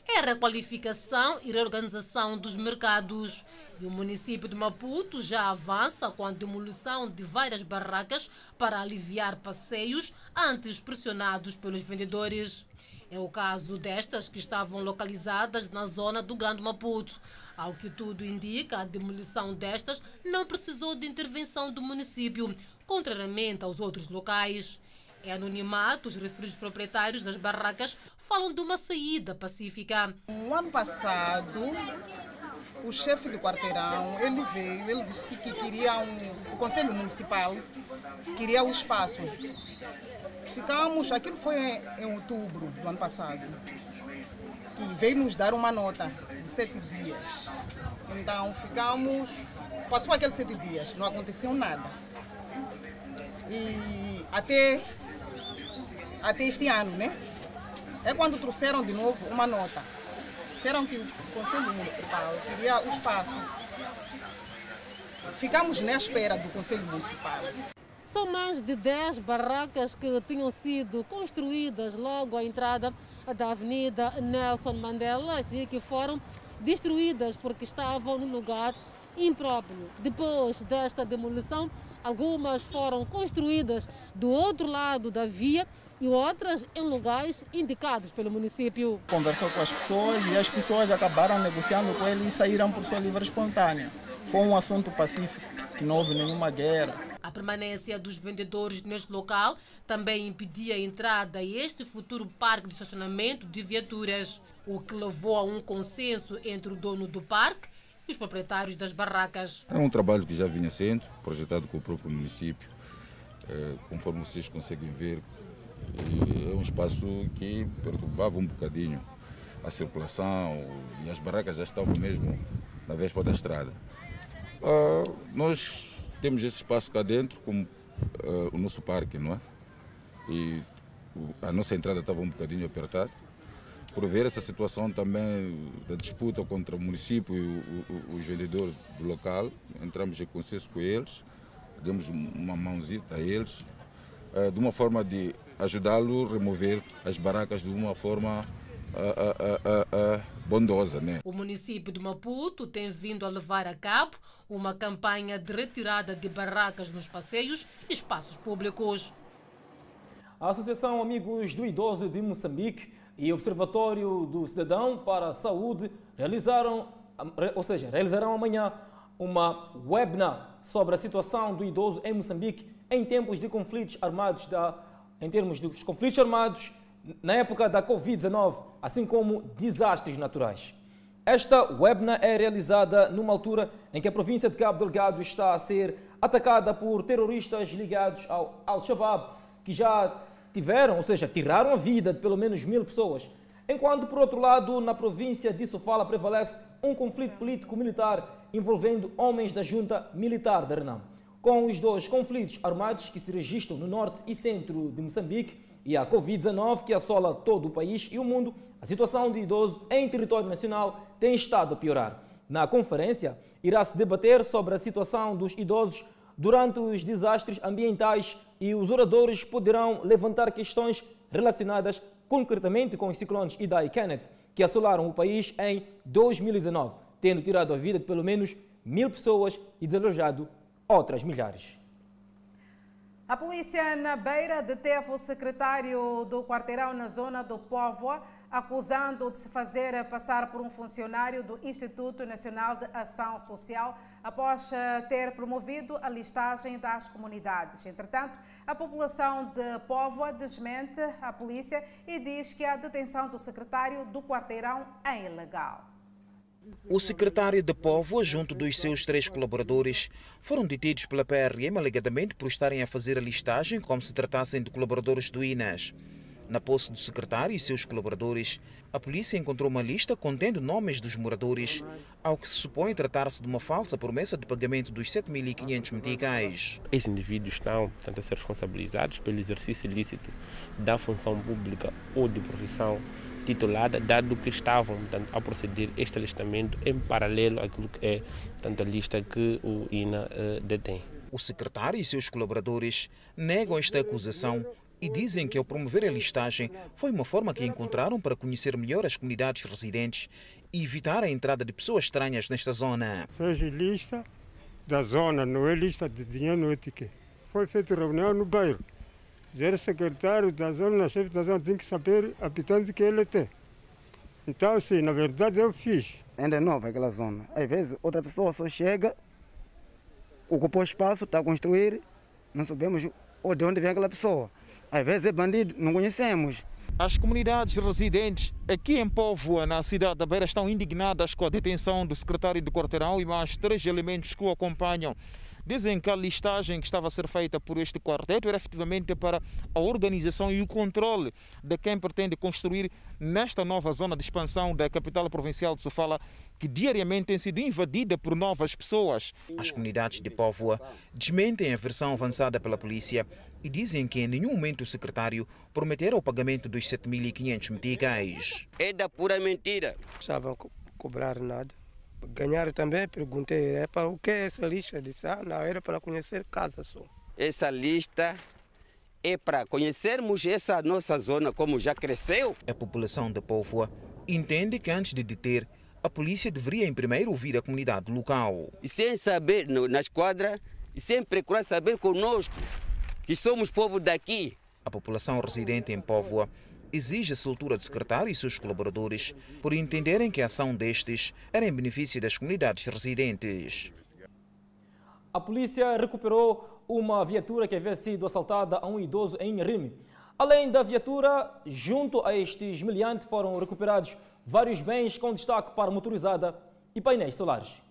É a requalificação e reorganização dos mercados. E o município de Maputo já avança com a demolição de várias barracas para aliviar passeios antes pressionados pelos vendedores. É o caso destas que estavam localizadas na zona do Grande Maputo. Ao que tudo indica, a demolição destas não precisou de intervenção do município, contrariamente aos outros locais. Em anonimato, os referidos proprietários das barracas falam de uma saída pacífica. No ano passado, o chefe do quarteirão, ele veio, ele disse que queria um, o Conselho Municipal queria o espaço. Ficamos, aquilo foi em, em outubro do ano passado, que veio nos dar uma nota sete dias. Então ficamos, passou aqueles sete dias, não aconteceu nada. E até, até este ano, né? É quando trouxeram de novo uma nota. Disseram que o Conselho Municipal queria o espaço. Ficamos na espera do Conselho Municipal. São mais de 10 barracas que tinham sido construídas logo à entrada da Avenida Nelson Mandela e que foram destruídas porque estavam no lugar impróprio. Depois desta demolição, algumas foram construídas do outro lado da via e outras em lugares indicados pelo município. Conversou com as pessoas e as pessoas acabaram negociando com ele e saíram por sua livre espontânea. Foi um assunto pacífico, que não houve nenhuma guerra. A permanência dos vendedores neste local também impedia a entrada a este futuro parque de estacionamento de viaturas, o que levou a um consenso entre o dono do parque e os proprietários das barracas. É um trabalho que já vinha sendo projetado com o próprio município, é, conforme vocês conseguem ver, é um espaço que perturbava um bocadinho a circulação e as barracas já estavam mesmo na véspera da estrada. Uh, nós temos esse espaço cá dentro como uh, o nosso parque, não é? E a nossa entrada estava um bocadinho apertada. Por ver essa situação também da disputa contra o município e os vendedores do local, entramos em consenso com eles, demos uma mãozita a eles, uh, de uma forma de ajudá-lo a remover as barracas de uma forma bondosa. Né? O município de Maputo tem vindo a levar a cabo uma campanha de retirada de barracas nos passeios e espaços públicos. A Associação Amigos do Idoso de Moçambique e o Observatório do Cidadão para a Saúde realizaram, ou seja, realizarão amanhã uma webinar sobre a situação do idoso em Moçambique em tempos de conflitos armados da, em termos dos conflitos armados na época da Covid-19, assim como desastres naturais. Esta webna é realizada numa altura em que a província de Cabo Delgado está a ser atacada por terroristas ligados ao Al-Shabaab, que já tiveram, ou seja, tiraram a vida de pelo menos mil pessoas. Enquanto, por outro lado, na província de Sofala prevalece um conflito político-militar envolvendo homens da junta militar da Renam. Com os dois conflitos armados que se registram no norte e centro de Moçambique, e a Covid-19 que assola todo o país e o mundo, a situação de idoso em território nacional tem estado a piorar. Na conferência, irá-se debater sobre a situação dos idosos durante os desastres ambientais e os oradores poderão levantar questões relacionadas concretamente com os ciclones Idai e Kenneth, que assolaram o país em 2019, tendo tirado a vida de pelo menos mil pessoas e desalojado outras milhares. A polícia na Beira deteve o secretário do quarteirão na zona do Povo, acusando de se fazer passar por um funcionário do Instituto Nacional de Ação Social após ter promovido a listagem das comunidades. Entretanto, a população de Povo desmente a polícia e diz que a detenção do secretário do quarteirão é ilegal. O secretário de Povo, junto dos seus três colaboradores, foram detidos pela PRM alegadamente por estarem a fazer a listagem como se tratassem de colaboradores do INAS. Na posse do secretário e seus colaboradores, a polícia encontrou uma lista contendo nomes dos moradores, ao que se supõe tratar-se de uma falsa promessa de pagamento dos 7.500 meticais. Esses indivíduos estão portanto, a ser responsabilizados pelo exercício ilícito da função pública ou de profissão titulada, dado que estavam portanto, a proceder este alistamento em paralelo àquilo que é portanto, a lista que o INA uh, detém. O secretário e seus colaboradores negam esta acusação e dizem que ao promover a listagem foi uma forma que encontraram para conhecer melhor as comunidades residentes e evitar a entrada de pessoas estranhas nesta zona. Fez lista da zona, não é lista de dinheiro, não é Foi feita reunião no bairro. Era secretário da zona, chefe da zona, tem que saber habitantes que ele tem. Então, sim, na verdade eu fiz. Ainda é nova aquela zona. Às vezes outra pessoa só chega, ocupou espaço, está a construir, não sabemos de onde vem aquela pessoa. Às vezes é bandido, não conhecemos. As comunidades residentes aqui em Póvoa, na cidade da Beira, estão indignadas com a detenção do secretário do quarteirão e mais três elementos que o acompanham. Dizem que a listagem que estava a ser feita por este quarteto era efetivamente para a organização e o controle de quem pretende construir nesta nova zona de expansão da capital provincial de Sofala, que diariamente tem sido invadida por novas pessoas. As comunidades de Póvoa desmentem a versão avançada pela polícia e dizem que em nenhum momento o secretário prometera o pagamento dos 7.500 meticais. É da pura mentira. Não estavam co cobrar nada. Ganhar também, perguntei, é para o que essa lista? Disse, ah, não, era para conhecer casa só. essa lista é para conhecermos essa nossa zona como já cresceu. A população de Póvoa entende que antes de deter, a polícia deveria em primeiro ouvir a comunidade local. E sem saber no, na esquadra, e sem procurar saber conosco, que somos povo daqui. A população residente em Póvoa exige a soltura do secretário e seus colaboradores por entenderem que a ação destes era em benefício das comunidades residentes. A polícia recuperou uma viatura que havia sido assaltada a um idoso em Rime. Além da viatura, junto a este esmeliante foram recuperados vários bens com destaque para motorizada e painéis solares.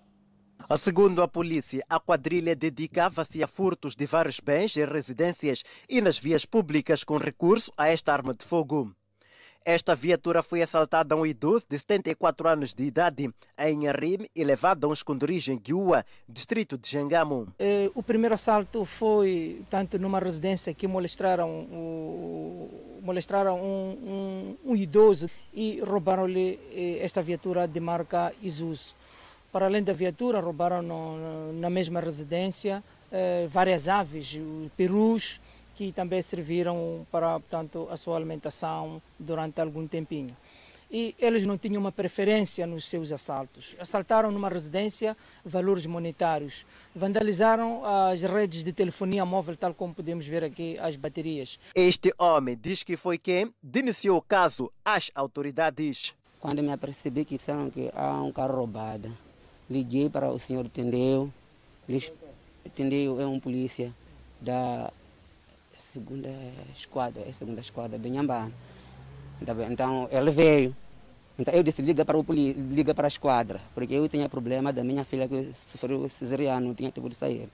Segundo a polícia, a quadrilha dedicava-se a furtos de vários bens em residências e nas vias públicas com recurso a esta arma de fogo. Esta viatura foi assaltada a um idoso de 74 anos de idade em Arime e levada a um esconderijo em Guiúa, distrito de Jangamo. Eh, o primeiro assalto foi tanto numa residência que molestaram, o, molestaram um, um, um idoso e roubaram-lhe eh, esta viatura de marca Isuzu. Para além da viatura, roubaram no, na mesma residência eh, várias aves, perus, que também serviram para portanto, a sua alimentação durante algum tempinho. E eles não tinham uma preferência nos seus assaltos. Assaltaram numa residência valores monetários, vandalizaram as redes de telefonia móvel, tal como podemos ver aqui as baterias. Este homem diz que foi quem denunciou o caso às autoridades. Quando me apercebi que disseram que há um carro roubado, liguei para o senhor Tendeu. Tendeu é um polícia da segunda esquadra, é segunda esquadra de Nhambane. Então ele veio. Então eu disse, liga para o polícia, liga para a esquadra, porque eu tinha problema da minha filha que sofreu cesariano, não tinha tempo de sair.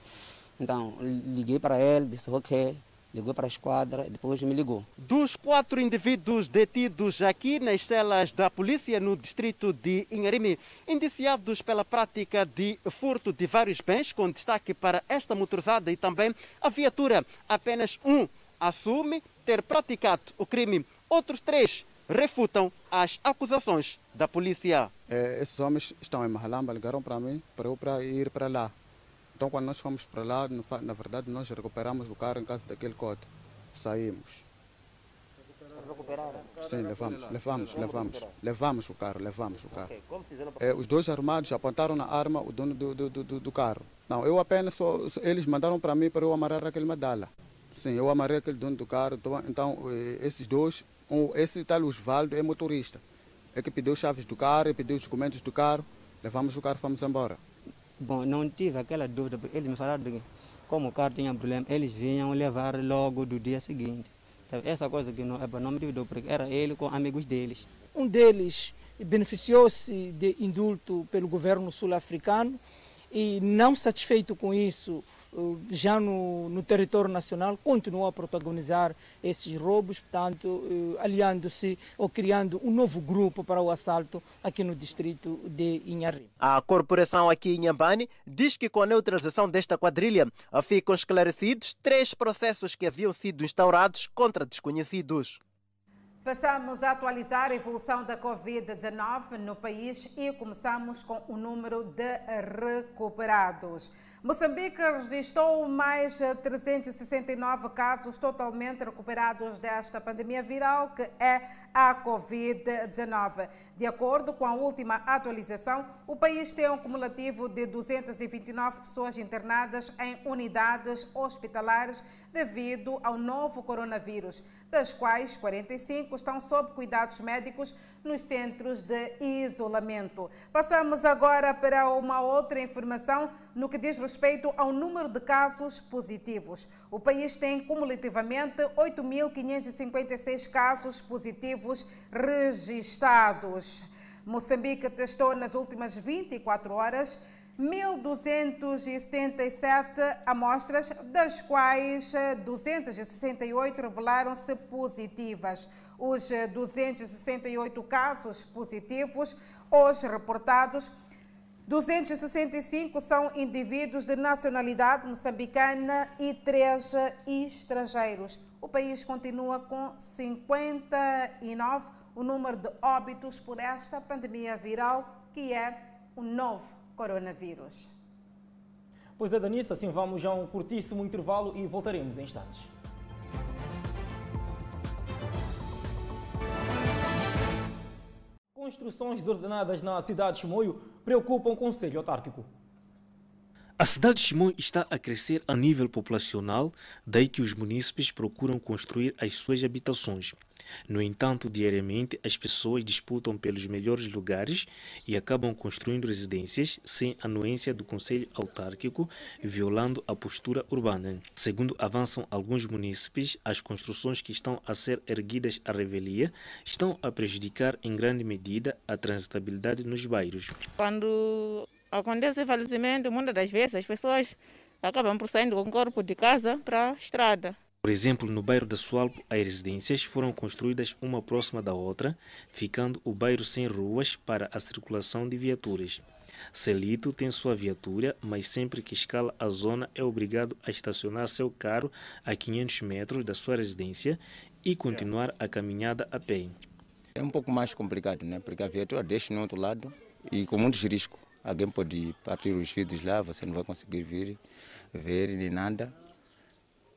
Então liguei para ele, disse ok, ligou para a esquadra, depois me ligou. Dos quatro indivíduos detidos aqui nas celas da polícia no distrito de Inharime, indiciados pela prática de furto de vários bens, com destaque para esta motorizada e também a viatura, apenas um assume ter praticado o crime. Outros três refutam as acusações da polícia. É, esses homens estão em Mahalamba, ligaram para mim para eu para ir para lá. Então, quando nós fomos para lá, na verdade, nós recuperamos o carro em casa daquele código. Saímos. Recuperaram? Sim, levamos, levamos, levamos. Levamos o carro, levamos o carro. É, os dois armados apontaram na arma o dono do, do, do, do carro. Não, eu apenas só, eles mandaram para mim para eu amarrar aquele medalha. Sim, eu amarrei aquele dono do carro. Então, esses dois, esse tal Osvaldo é motorista. É que pediu chaves do carro, pediu os documentos do carro. Levamos o carro e fomos embora. Bom, não tive aquela dúvida, porque eles me falaram que como o carro tinha problema, eles vinham levar logo do dia seguinte. Essa coisa que não, não me duvidou, porque era ele com amigos deles. Um deles beneficiou-se de indulto pelo governo sul-africano e, não satisfeito com isso, já no, no, território nacional, continuou a protagonizar esses roubos, portanto, aliando-se ou criando um novo grupo para o assalto aqui no distrito de Inharrim. A corporação aqui em Inhambane diz que com a neutralização desta quadrilha ficam esclarecidos três processos que haviam sido instaurados contra desconhecidos. Passamos a atualizar a evolução da Covid-19 no país e começamos com o número de recuperados. Moçambique registrou mais 369 casos totalmente recuperados desta pandemia viral, que é a Covid-19. De acordo com a última atualização, o país tem um cumulativo de 229 pessoas internadas em unidades hospitalares devido ao novo coronavírus, das quais 45 estão sob cuidados médicos nos centros de isolamento. Passamos agora para uma outra informação no que diz respeito ao número de casos positivos. O país tem cumulativamente 8.556 casos positivos registrados. Moçambique testou nas últimas 24 horas 1.277 amostras, das quais 268 revelaram-se positivas. Os 268 casos positivos hoje reportados 265 são indivíduos de nacionalidade moçambicana e 3 estrangeiros. O país continua com 59 o número de óbitos por esta pandemia viral, que é o novo coronavírus. Pois é, Danice, assim vamos a um curtíssimo intervalo e voltaremos em instantes. Construções desordenadas na cidade de Chimoio preocupam o Conselho Autárquico. A cidade de Chimoio está a crescer a nível populacional, daí que os munícipes procuram construir as suas habitações. No entanto, diariamente as pessoas disputam pelos melhores lugares e acabam construindo residências sem anuência do Conselho Autárquico, violando a postura urbana. Segundo avançam alguns munícipes, as construções que estão a ser erguidas à revelia estão a prejudicar em grande medida a transitabilidade nos bairros. Quando acontece falecimento, muitas das vezes as pessoas acabam por com o corpo de casa para a estrada. Por exemplo, no bairro da Sualpo, as residências foram construídas uma próxima da outra, ficando o bairro sem ruas para a circulação de viaturas. Celito tem sua viatura, mas sempre que escala a zona é obrigado a estacionar seu carro a 500 metros da sua residência e continuar a caminhada a pé. É um pouco mais complicado, né? porque a viatura deixa no outro lado e com muitos riscos. Alguém pode partir os vidros lá, você não vai conseguir vir, ver nem nada.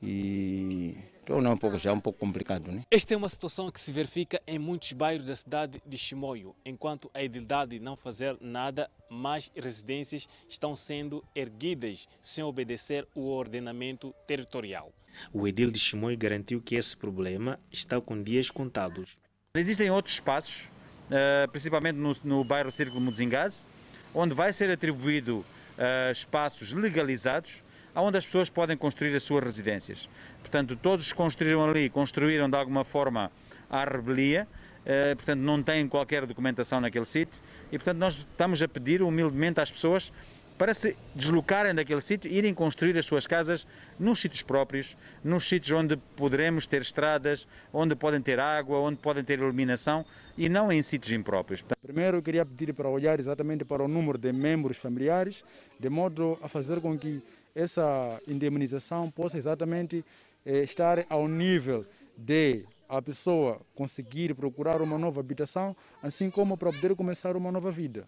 E torna um pouco já um pouco complicado, né? Esta é uma situação que se verifica em muitos bairros da cidade de Chimoio, enquanto a idilidade não fazer nada, mais residências estão sendo erguidas sem obedecer o ordenamento territorial. O edil de Chimoio garantiu que esse problema está com dias contados. Existem outros espaços, eh, principalmente no, no bairro Círculo Muzingaz, onde vai ser atribuído uh, espaços legalizados onde as pessoas podem construir as suas residências. Portanto, todos construíram ali, construíram de alguma forma à rebelia, uh, portanto, não têm qualquer documentação naquele sítio e, portanto, nós estamos a pedir humildemente às pessoas para se deslocarem daquele sítio e irem construir as suas casas nos sítios próprios, nos sítios onde poderemos ter estradas, onde podem ter água, onde podem ter iluminação e não em sítios impróprios. Primeiro, eu queria pedir para olhar exatamente para o número de membros familiares, de modo a fazer com que essa indemnização possa exatamente eh, estar ao nível de a pessoa conseguir procurar uma nova habitação, assim como para poder começar uma nova vida.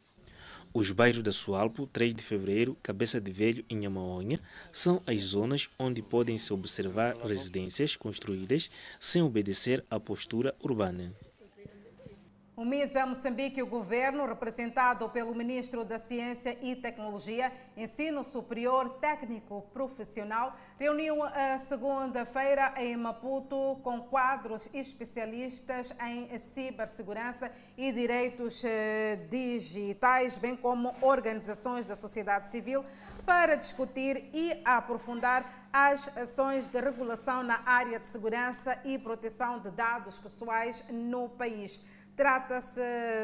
Os bairros da Sualpo, 3 de Fevereiro, Cabeça de Velho e Nhamaonha são as zonas onde podem se observar residências construídas sem obedecer à postura urbana. O MISA Moçambique e o governo, representado pelo ministro da Ciência e Tecnologia, Ensino Superior Técnico Profissional, reuniu a segunda-feira em Maputo com quadros especialistas em cibersegurança e direitos eh, digitais, bem como organizações da sociedade civil, para discutir e aprofundar as ações de regulação na área de segurança e proteção de dados pessoais no país. Trata-se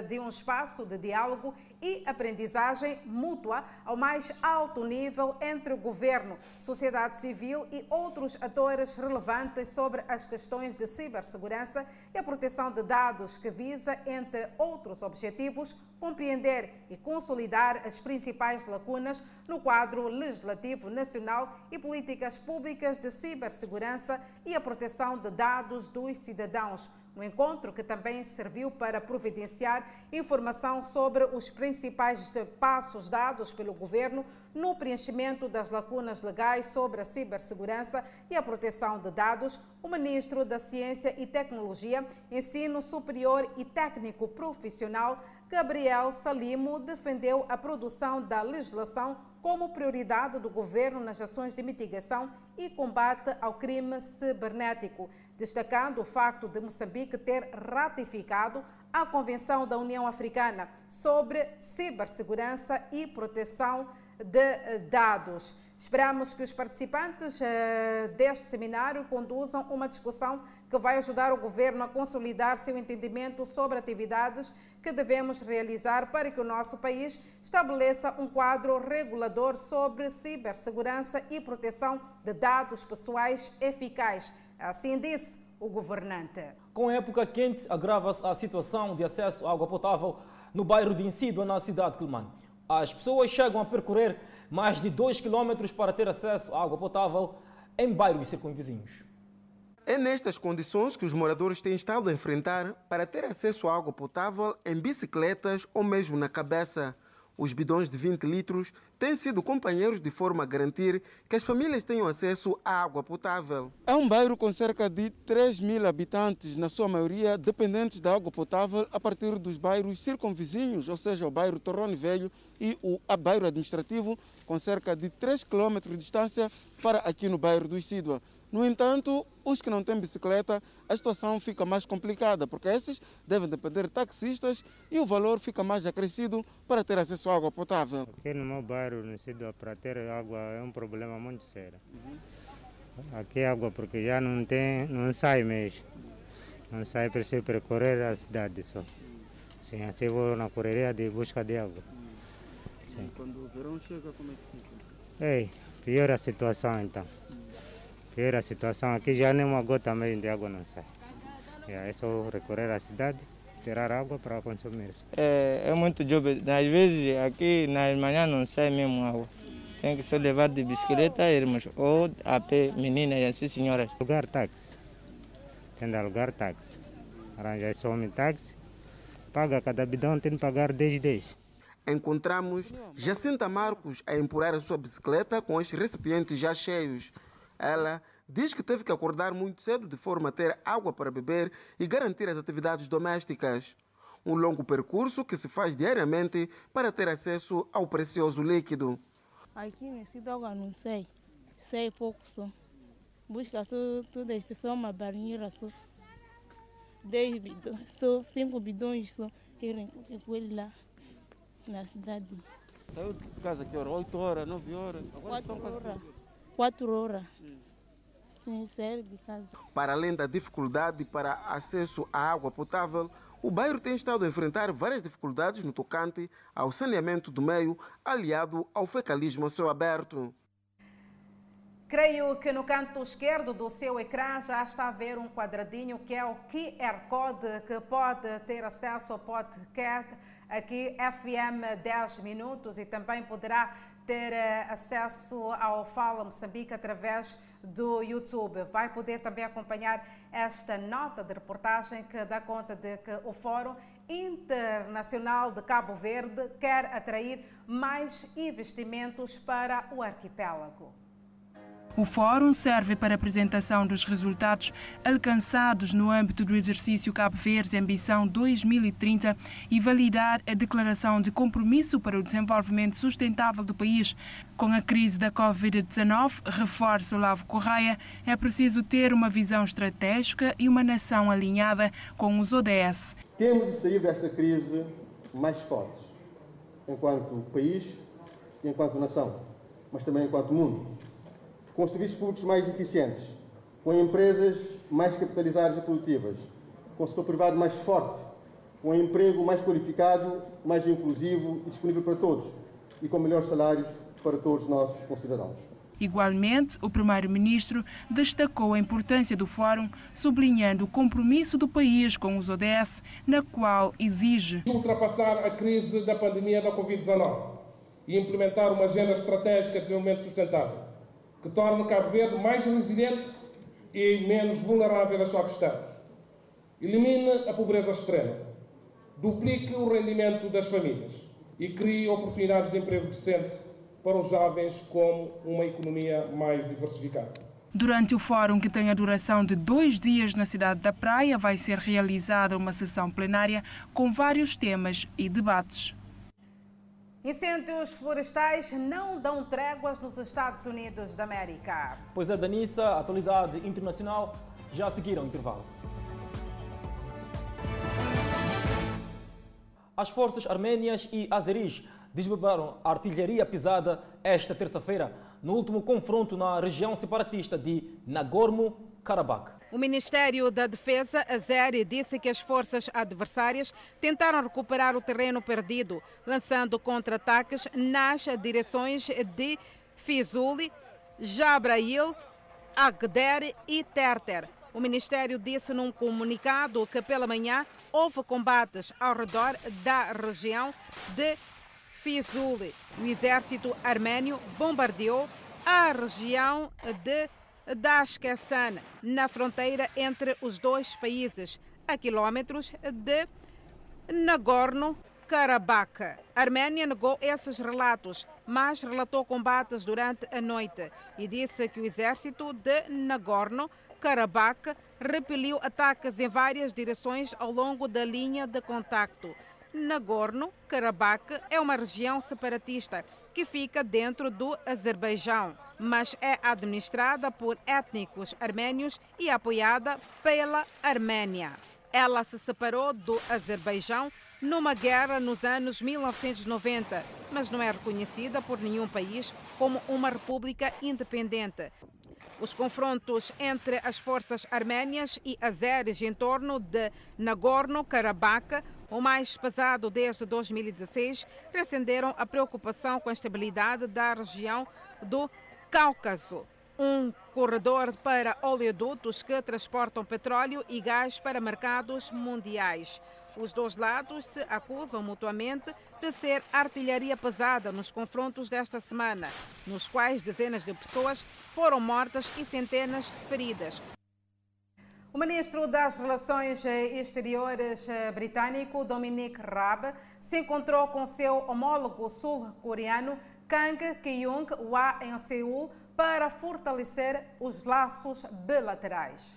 de um espaço de diálogo e aprendizagem mútua ao mais alto nível entre o governo, sociedade civil e outros atores relevantes sobre as questões de cibersegurança e a proteção de dados, que visa, entre outros objetivos, compreender e consolidar as principais lacunas no quadro legislativo nacional e políticas públicas de cibersegurança e a proteção de dados dos cidadãos no encontro, que também serviu para providenciar informação sobre os principais passos dados pelo governo no preenchimento das lacunas legais sobre a cibersegurança e a proteção de dados, o ministro da Ciência e Tecnologia, Ensino Superior e Técnico Profissional, Gabriel Salimo, defendeu a produção da legislação como prioridade do governo nas ações de mitigação e combate ao crime cibernético, destacando o facto de Moçambique ter ratificado a Convenção da União Africana sobre cibersegurança e proteção de dados. Esperamos que os participantes uh, deste seminário conduzam uma discussão que vai ajudar o governo a consolidar seu entendimento sobre atividades que devemos realizar para que o nosso país estabeleça um quadro regulador sobre cibersegurança e proteção de dados pessoais eficaz. Assim disse o governante. Com a época quente, agrava-se a situação de acesso à água potável no bairro de Insídua, na cidade de Quelimane. As pessoas chegam a percorrer mais de 2 km para ter acesso à água potável em bairros circunvizinhos. É nestas condições que os moradores têm estado a enfrentar para ter acesso à água potável em bicicletas ou mesmo na cabeça. Os bidões de 20 litros têm sido companheiros de forma a garantir que as famílias tenham acesso à água potável. É um bairro com cerca de 3 mil habitantes, na sua maioria dependentes da água potável a partir dos bairros circunvizinhos, ou seja, o bairro Torrone Velho e o bairro administrativo, com cerca de 3 km de distância para aqui no bairro do Isídua. No entanto, os que não têm bicicleta, a situação fica mais complicada, porque esses devem depender de taxistas e o valor fica mais acrescido para ter acesso à água potável. Aqui no meu bairro, no sítio, para ter água é um problema muito sério. Aqui é água porque já não tem, não sai mesmo. Não sai, preciso percorrer a cidade só. Sim, assim vou na correria de busca de água. Sim. Quando o verão chega, como é que fica? Ei, pior a situação então. Pior a situação aqui, já nem uma gota mesmo de água não sai. É só recorrer à cidade, tirar água para consumir. É, é muito job. Às vezes aqui nas manhãs não sai mesmo água. Tem que só levar de bicicleta, irmos, ou a pé, meninas e assim senhoras. Alugar táxi. Tem de alugar táxi. Arranjar esse homem táxi. Paga cada bidão, tem de pagar 10 10. Encontramos Jacinta Marcos a empurrar a sua bicicleta com os recipientes já cheios. Ela diz que teve que acordar muito cedo de forma a ter água para beber e garantir as atividades domésticas. Um longo percurso que se faz diariamente para ter acesso ao precioso líquido. Aqui nesse água não sei, sei pouco só. Busca só todas as pessoas uma banheira só. Dez bidões, só cinco bidões só. Eu recolho lá na cidade. Saiu de casa que hora? 8 horas, 9 horas? Agora Quatro são quase horas. 15 horas. Quatro horas. Sim, sério de casa. Para além da dificuldade para acesso à água potável, o bairro tem estado a enfrentar várias dificuldades no tocante ao saneamento do meio, aliado ao fecalismo a céu aberto. Creio que no canto esquerdo do seu ecrã já está a ver um quadradinho que é o QR Code que pode ter acesso ao podcast aqui FM 10 minutos e também poderá ter eh, acesso ao Fala Moçambique através do YouTube. Vai poder também acompanhar esta nota de reportagem que dá conta de que o Fórum Internacional de Cabo Verde quer atrair mais investimentos para o arquipélago. O fórum serve para apresentação dos resultados alcançados no âmbito do exercício Cabo Verde Ambição 2030 e validar a declaração de compromisso para o desenvolvimento sustentável do país. Com a crise da Covid-19, reforça Olavo Correia, é preciso ter uma visão estratégica e uma nação alinhada com os ODS. Temos de sair desta crise mais fortes, enquanto país e enquanto nação, mas também enquanto mundo com serviços públicos mais eficientes, com empresas mais capitalizadas e produtivas, com o setor privado mais forte, com um emprego mais qualificado, mais inclusivo e disponível para todos, e com melhores salários para todos os nossos concidadãos. Igualmente, o primeiro-ministro destacou a importância do fórum, sublinhando o compromisso do país com os ODS, na qual exige ultrapassar a crise da pandemia da Covid-19 e implementar uma agenda estratégica de desenvolvimento sustentável que torne Cabo Verde mais resiliente e menos vulnerável a choques externos. Elimine a pobreza extrema, duplique o rendimento das famílias e crie oportunidades de emprego decente para os jovens com uma economia mais diversificada. Durante o fórum, que tem a duração de dois dias na cidade da Praia, vai ser realizada uma sessão plenária com vários temas e debates. Incêndios florestais não dão tréguas nos Estados Unidos da América. Pois é, Danissa, atualidade internacional já seguiram o intervalo. As forças armênias e azeris desbabaram a artilharia pesada esta terça-feira no último confronto na região separatista de Nagorno-Karabakh. O Ministério da Defesa, Azeri, disse que as forças adversárias tentaram recuperar o terreno perdido, lançando contra-ataques nas direções de Fizuli, Jabrail, Agder e Terter. O Ministério disse num comunicado que pela manhã houve combates ao redor da região de Fizuli. O exército armênio bombardeou a região de Dashkesan, na fronteira entre os dois países, a quilómetros de Karabakh. A Arménia negou esses relatos, mas relatou combates durante a noite e disse que o exército de Nagorno-Karabakh repeliu ataques em várias direções ao longo da linha de contacto. Nagorno-Karabakh é uma região separatista que fica dentro do Azerbaijão, mas é administrada por étnicos arménios e apoiada pela Arménia. Ela se separou do Azerbaijão numa guerra nos anos 1990, mas não é reconhecida por nenhum país como uma república independente. Os confrontos entre as forças arménias e azeres em torno de Nagorno-Karabakh, o mais pesado desde 2016, reacenderam a preocupação com a estabilidade da região do Cáucaso um corredor para oleodutos que transportam petróleo e gás para mercados mundiais. Os dois lados se acusam mutuamente de ser artilharia pesada nos confrontos desta semana, nos quais dezenas de pessoas foram mortas e centenas feridas. O ministro das Relações Exteriores britânico, Dominic Raab, se encontrou com seu homólogo sul-coreano, Kang Kyung-hwa, em Seul, para fortalecer os laços bilaterais.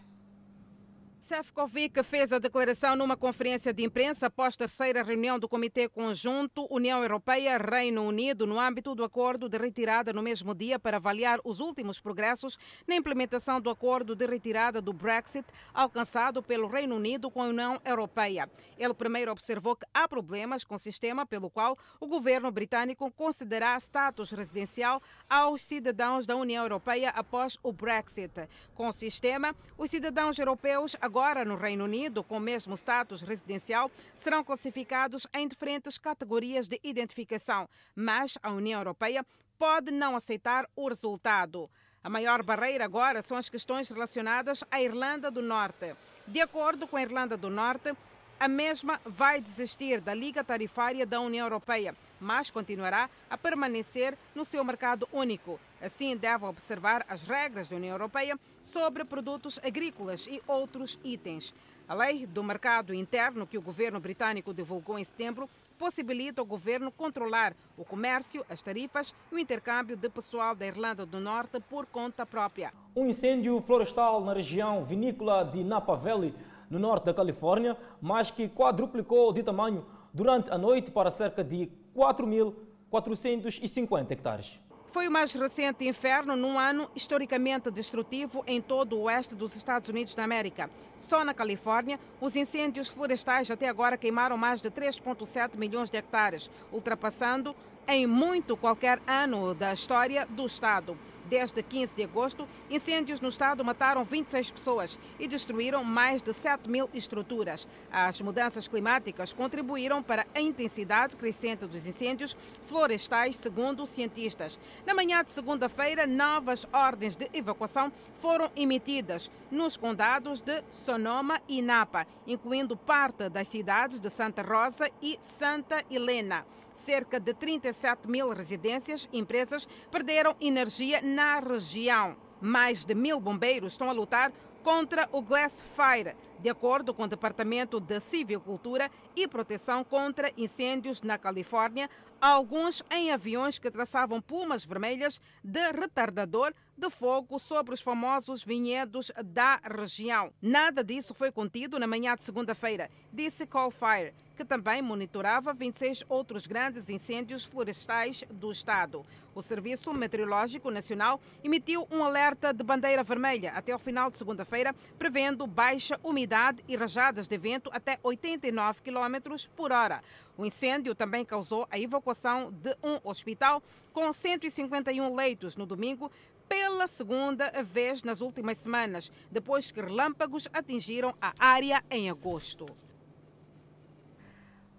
Sefcovic fez a declaração numa conferência de imprensa após terceira reunião do Comitê Conjunto União Europeia-Reino Unido no âmbito do acordo de retirada no mesmo dia para avaliar os últimos progressos na implementação do acordo de retirada do Brexit alcançado pelo Reino Unido com a União Europeia. Ele primeiro observou que há problemas com o sistema pelo qual o governo britânico concederá status residencial aos cidadãos da União Europeia após o Brexit. Com o sistema, os cidadãos europeus agora agora no Reino Unido, com o mesmo status residencial, serão classificados em diferentes categorias de identificação, mas a União Europeia pode não aceitar o resultado. A maior barreira agora são as questões relacionadas à Irlanda do Norte. De acordo com a Irlanda do Norte, a mesma vai desistir da Liga Tarifária da União Europeia, mas continuará a permanecer no seu mercado único. Assim, deve observar as regras da União Europeia sobre produtos agrícolas e outros itens. A lei do mercado interno que o governo britânico divulgou em setembro possibilita ao governo controlar o comércio, as tarifas e o intercâmbio de pessoal da Irlanda do Norte por conta própria. Um incêndio florestal na região vinícola de Napa Valley no norte da Califórnia, mas que quadruplicou de tamanho durante a noite para cerca de 4.450 hectares. Foi o mais recente inferno num ano historicamente destrutivo em todo o oeste dos Estados Unidos da América. Só na Califórnia, os incêndios florestais até agora queimaram mais de 3,7 milhões de hectares, ultrapassando em muito qualquer ano da história do Estado. Desde 15 de agosto, incêndios no estado mataram 26 pessoas e destruíram mais de 7 mil estruturas. As mudanças climáticas contribuíram para a intensidade crescente dos incêndios florestais, segundo cientistas. Na manhã de segunda-feira, novas ordens de evacuação foram emitidas nos condados de Sonoma e Napa, incluindo parte das cidades de Santa Rosa e Santa Helena. Cerca de 37 mil residências e empresas perderam energia na região. Mais de mil bombeiros estão a lutar contra o Glass Fire, de acordo com o Departamento de Civicultura e Proteção contra Incêndios na Califórnia, alguns em aviões que traçavam plumas vermelhas de retardador de fogo sobre os famosos vinhedos da região. Nada disso foi contido na manhã de segunda-feira, disse Call Fire, que também monitorava 26 outros grandes incêndios florestais do estado. O Serviço Meteorológico Nacional emitiu um alerta de bandeira vermelha até o final de segunda-feira, prevendo baixa umidade e rajadas de vento até 89 km por hora. O incêndio também causou a evacuação de um hospital com 151 leitos no domingo, pela segunda vez nas últimas semanas, depois que relâmpagos atingiram a área em agosto.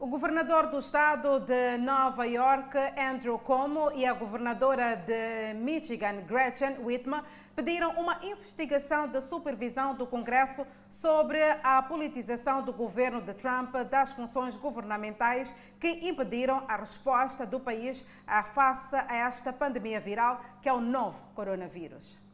O governador do estado de Nova York, Andrew Cuomo, e a governadora de Michigan, Gretchen Whitmer, pediram uma investigação de supervisão do Congresso sobre a politização do governo de Trump das funções governamentais que impediram a resposta do país face a esta pandemia viral que é o novo coronavírus.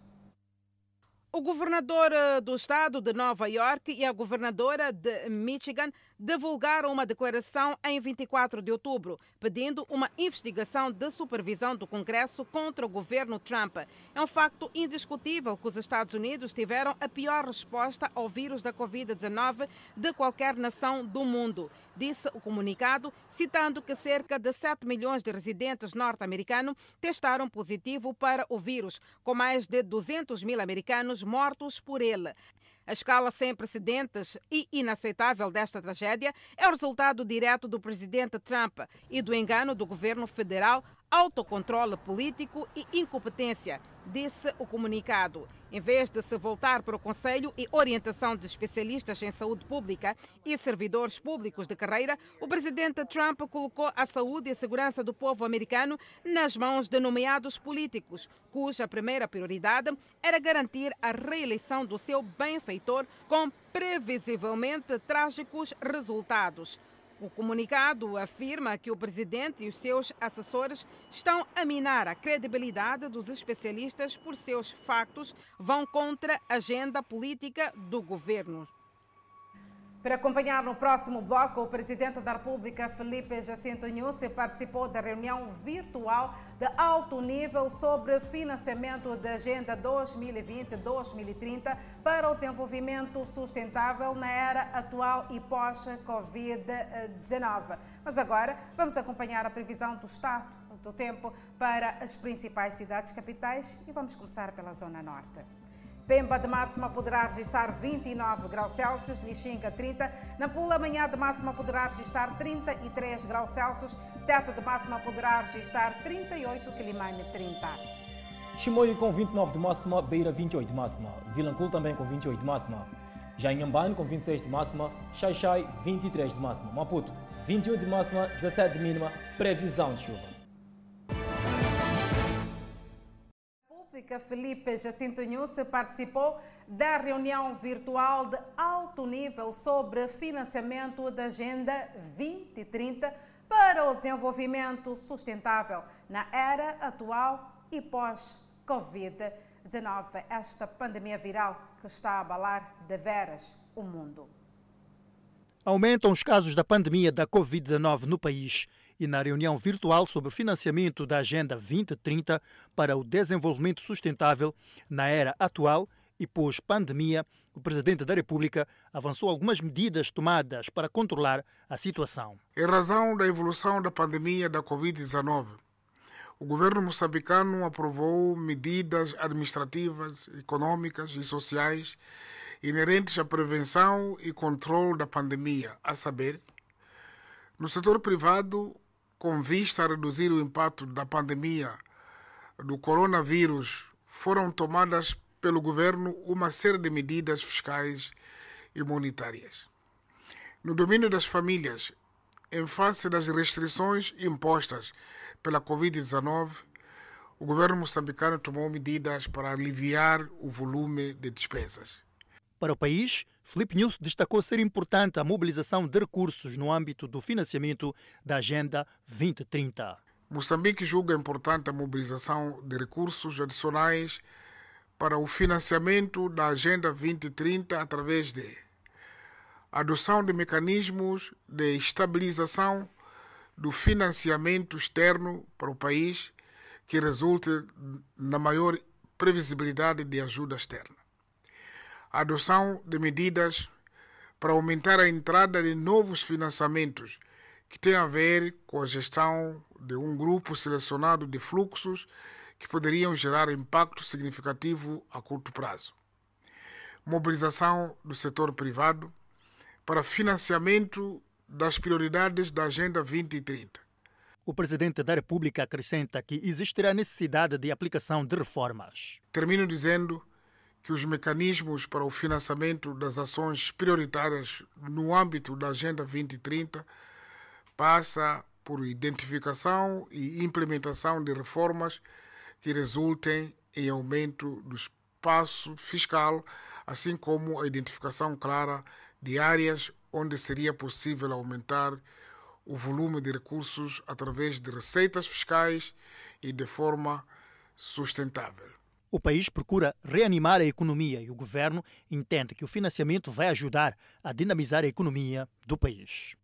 O governador eh, do estado de Nova York e a governadora de Michigan divulgaram uma declaração em 24 de outubro, pedindo uma investigação de supervisão do Congresso contra o governo Trump. É um facto indiscutível que os Estados Unidos tiveram a pior resposta ao vírus da Covid-19 de qualquer nação do mundo disse o comunicado, citando que cerca de 7 milhões de residentes norte-americanos testaram positivo para o vírus, com mais de 200 mil americanos mortos por ele. A escala sem precedentes e inaceitável desta tragédia é o resultado direto do presidente Trump e do engano do governo federal, autocontrole político e incompetência, disse o comunicado. Em vez de se voltar para o conselho e orientação de especialistas em saúde pública e servidores públicos de carreira, o presidente Trump colocou a saúde e a segurança do povo americano nas mãos de nomeados políticos, cuja primeira prioridade era garantir a reeleição do seu benfeitor com previsivelmente trágicos resultados. O comunicado afirma que o presidente e os seus assessores estão a minar a credibilidade dos especialistas por seus factos vão contra a agenda política do governo. Para acompanhar no próximo bloco, o presidente da República, Felipe Jacinto Nussi, participou da reunião virtual de alto nível sobre financiamento da Agenda 2020-2030 para o desenvolvimento sustentável na era atual e pós-Covid-19. Mas agora vamos acompanhar a previsão do estado do tempo para as principais cidades capitais e vamos começar pela Zona Norte. Pemba de máxima poderá registrar 29 graus Celsius, Lixinga 30, Nampula amanhã de máxima poderá registrar 33 graus Celsius, Teta de máxima poderá registrar 38, Quilimane 30. Chimoio com 29 de máxima, Beira 28 de máxima, Vilanculo também com 28 de máxima, Janhambane com 26 de máxima, Xaixai 23 de máxima, Maputo 21 de máxima, 17 de mínima, previsão de chuva. República, Felipe Jacinto Nhusse participou da reunião virtual de alto nível sobre financiamento da Agenda 2030 para o desenvolvimento sustentável na era atual e pós-Covid-19, esta pandemia viral que está a abalar de veras o mundo. Aumentam os casos da pandemia da Covid-19 no país e na reunião virtual sobre o financiamento da Agenda 2030 para o desenvolvimento sustentável na era atual e pós-pandemia, o Presidente da República avançou algumas medidas tomadas para controlar a situação. Em razão da evolução da pandemia da Covid-19, o governo moçambicano aprovou medidas administrativas, econômicas e sociais inerentes à prevenção e controle da pandemia, a saber, no setor privado, com vista a reduzir o impacto da pandemia do coronavírus, foram tomadas pelo governo uma série de medidas fiscais e monetárias. No domínio das famílias, em face das restrições impostas pela Covid-19, o governo moçambicano tomou medidas para aliviar o volume de despesas. Para o país, Felipe News destacou ser importante a mobilização de recursos no âmbito do financiamento da Agenda 2030. Moçambique julga importante a mobilização de recursos adicionais para o financiamento da Agenda 2030 através de adoção de mecanismos de estabilização do financiamento externo para o país que resulte na maior previsibilidade de ajuda externa a adoção de medidas para aumentar a entrada de novos financiamentos que têm a ver com a gestão de um grupo selecionado de fluxos que poderiam gerar impacto significativo a curto prazo. Mobilização do setor privado para financiamento das prioridades da Agenda 2030. O presidente da República acrescenta que existirá necessidade de aplicação de reformas. Termino dizendo que os mecanismos para o financiamento das ações prioritárias no âmbito da Agenda 2030 passa por identificação e implementação de reformas que resultem em aumento do espaço fiscal, assim como a identificação clara de áreas onde seria possível aumentar o volume de recursos através de receitas fiscais e de forma sustentável. O país procura reanimar a economia e o governo entende que o financiamento vai ajudar a dinamizar a economia do país.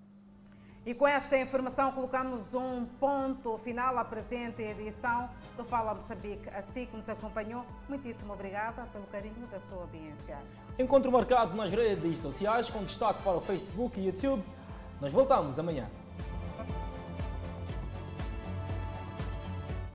E com esta informação colocamos um ponto final à presente edição do Fala Moçambique. Assim que nos acompanhou, muitíssimo obrigada pelo carinho da sua audiência. Encontro marcado nas redes sociais com destaque para o Facebook e YouTube. Nós voltamos amanhã.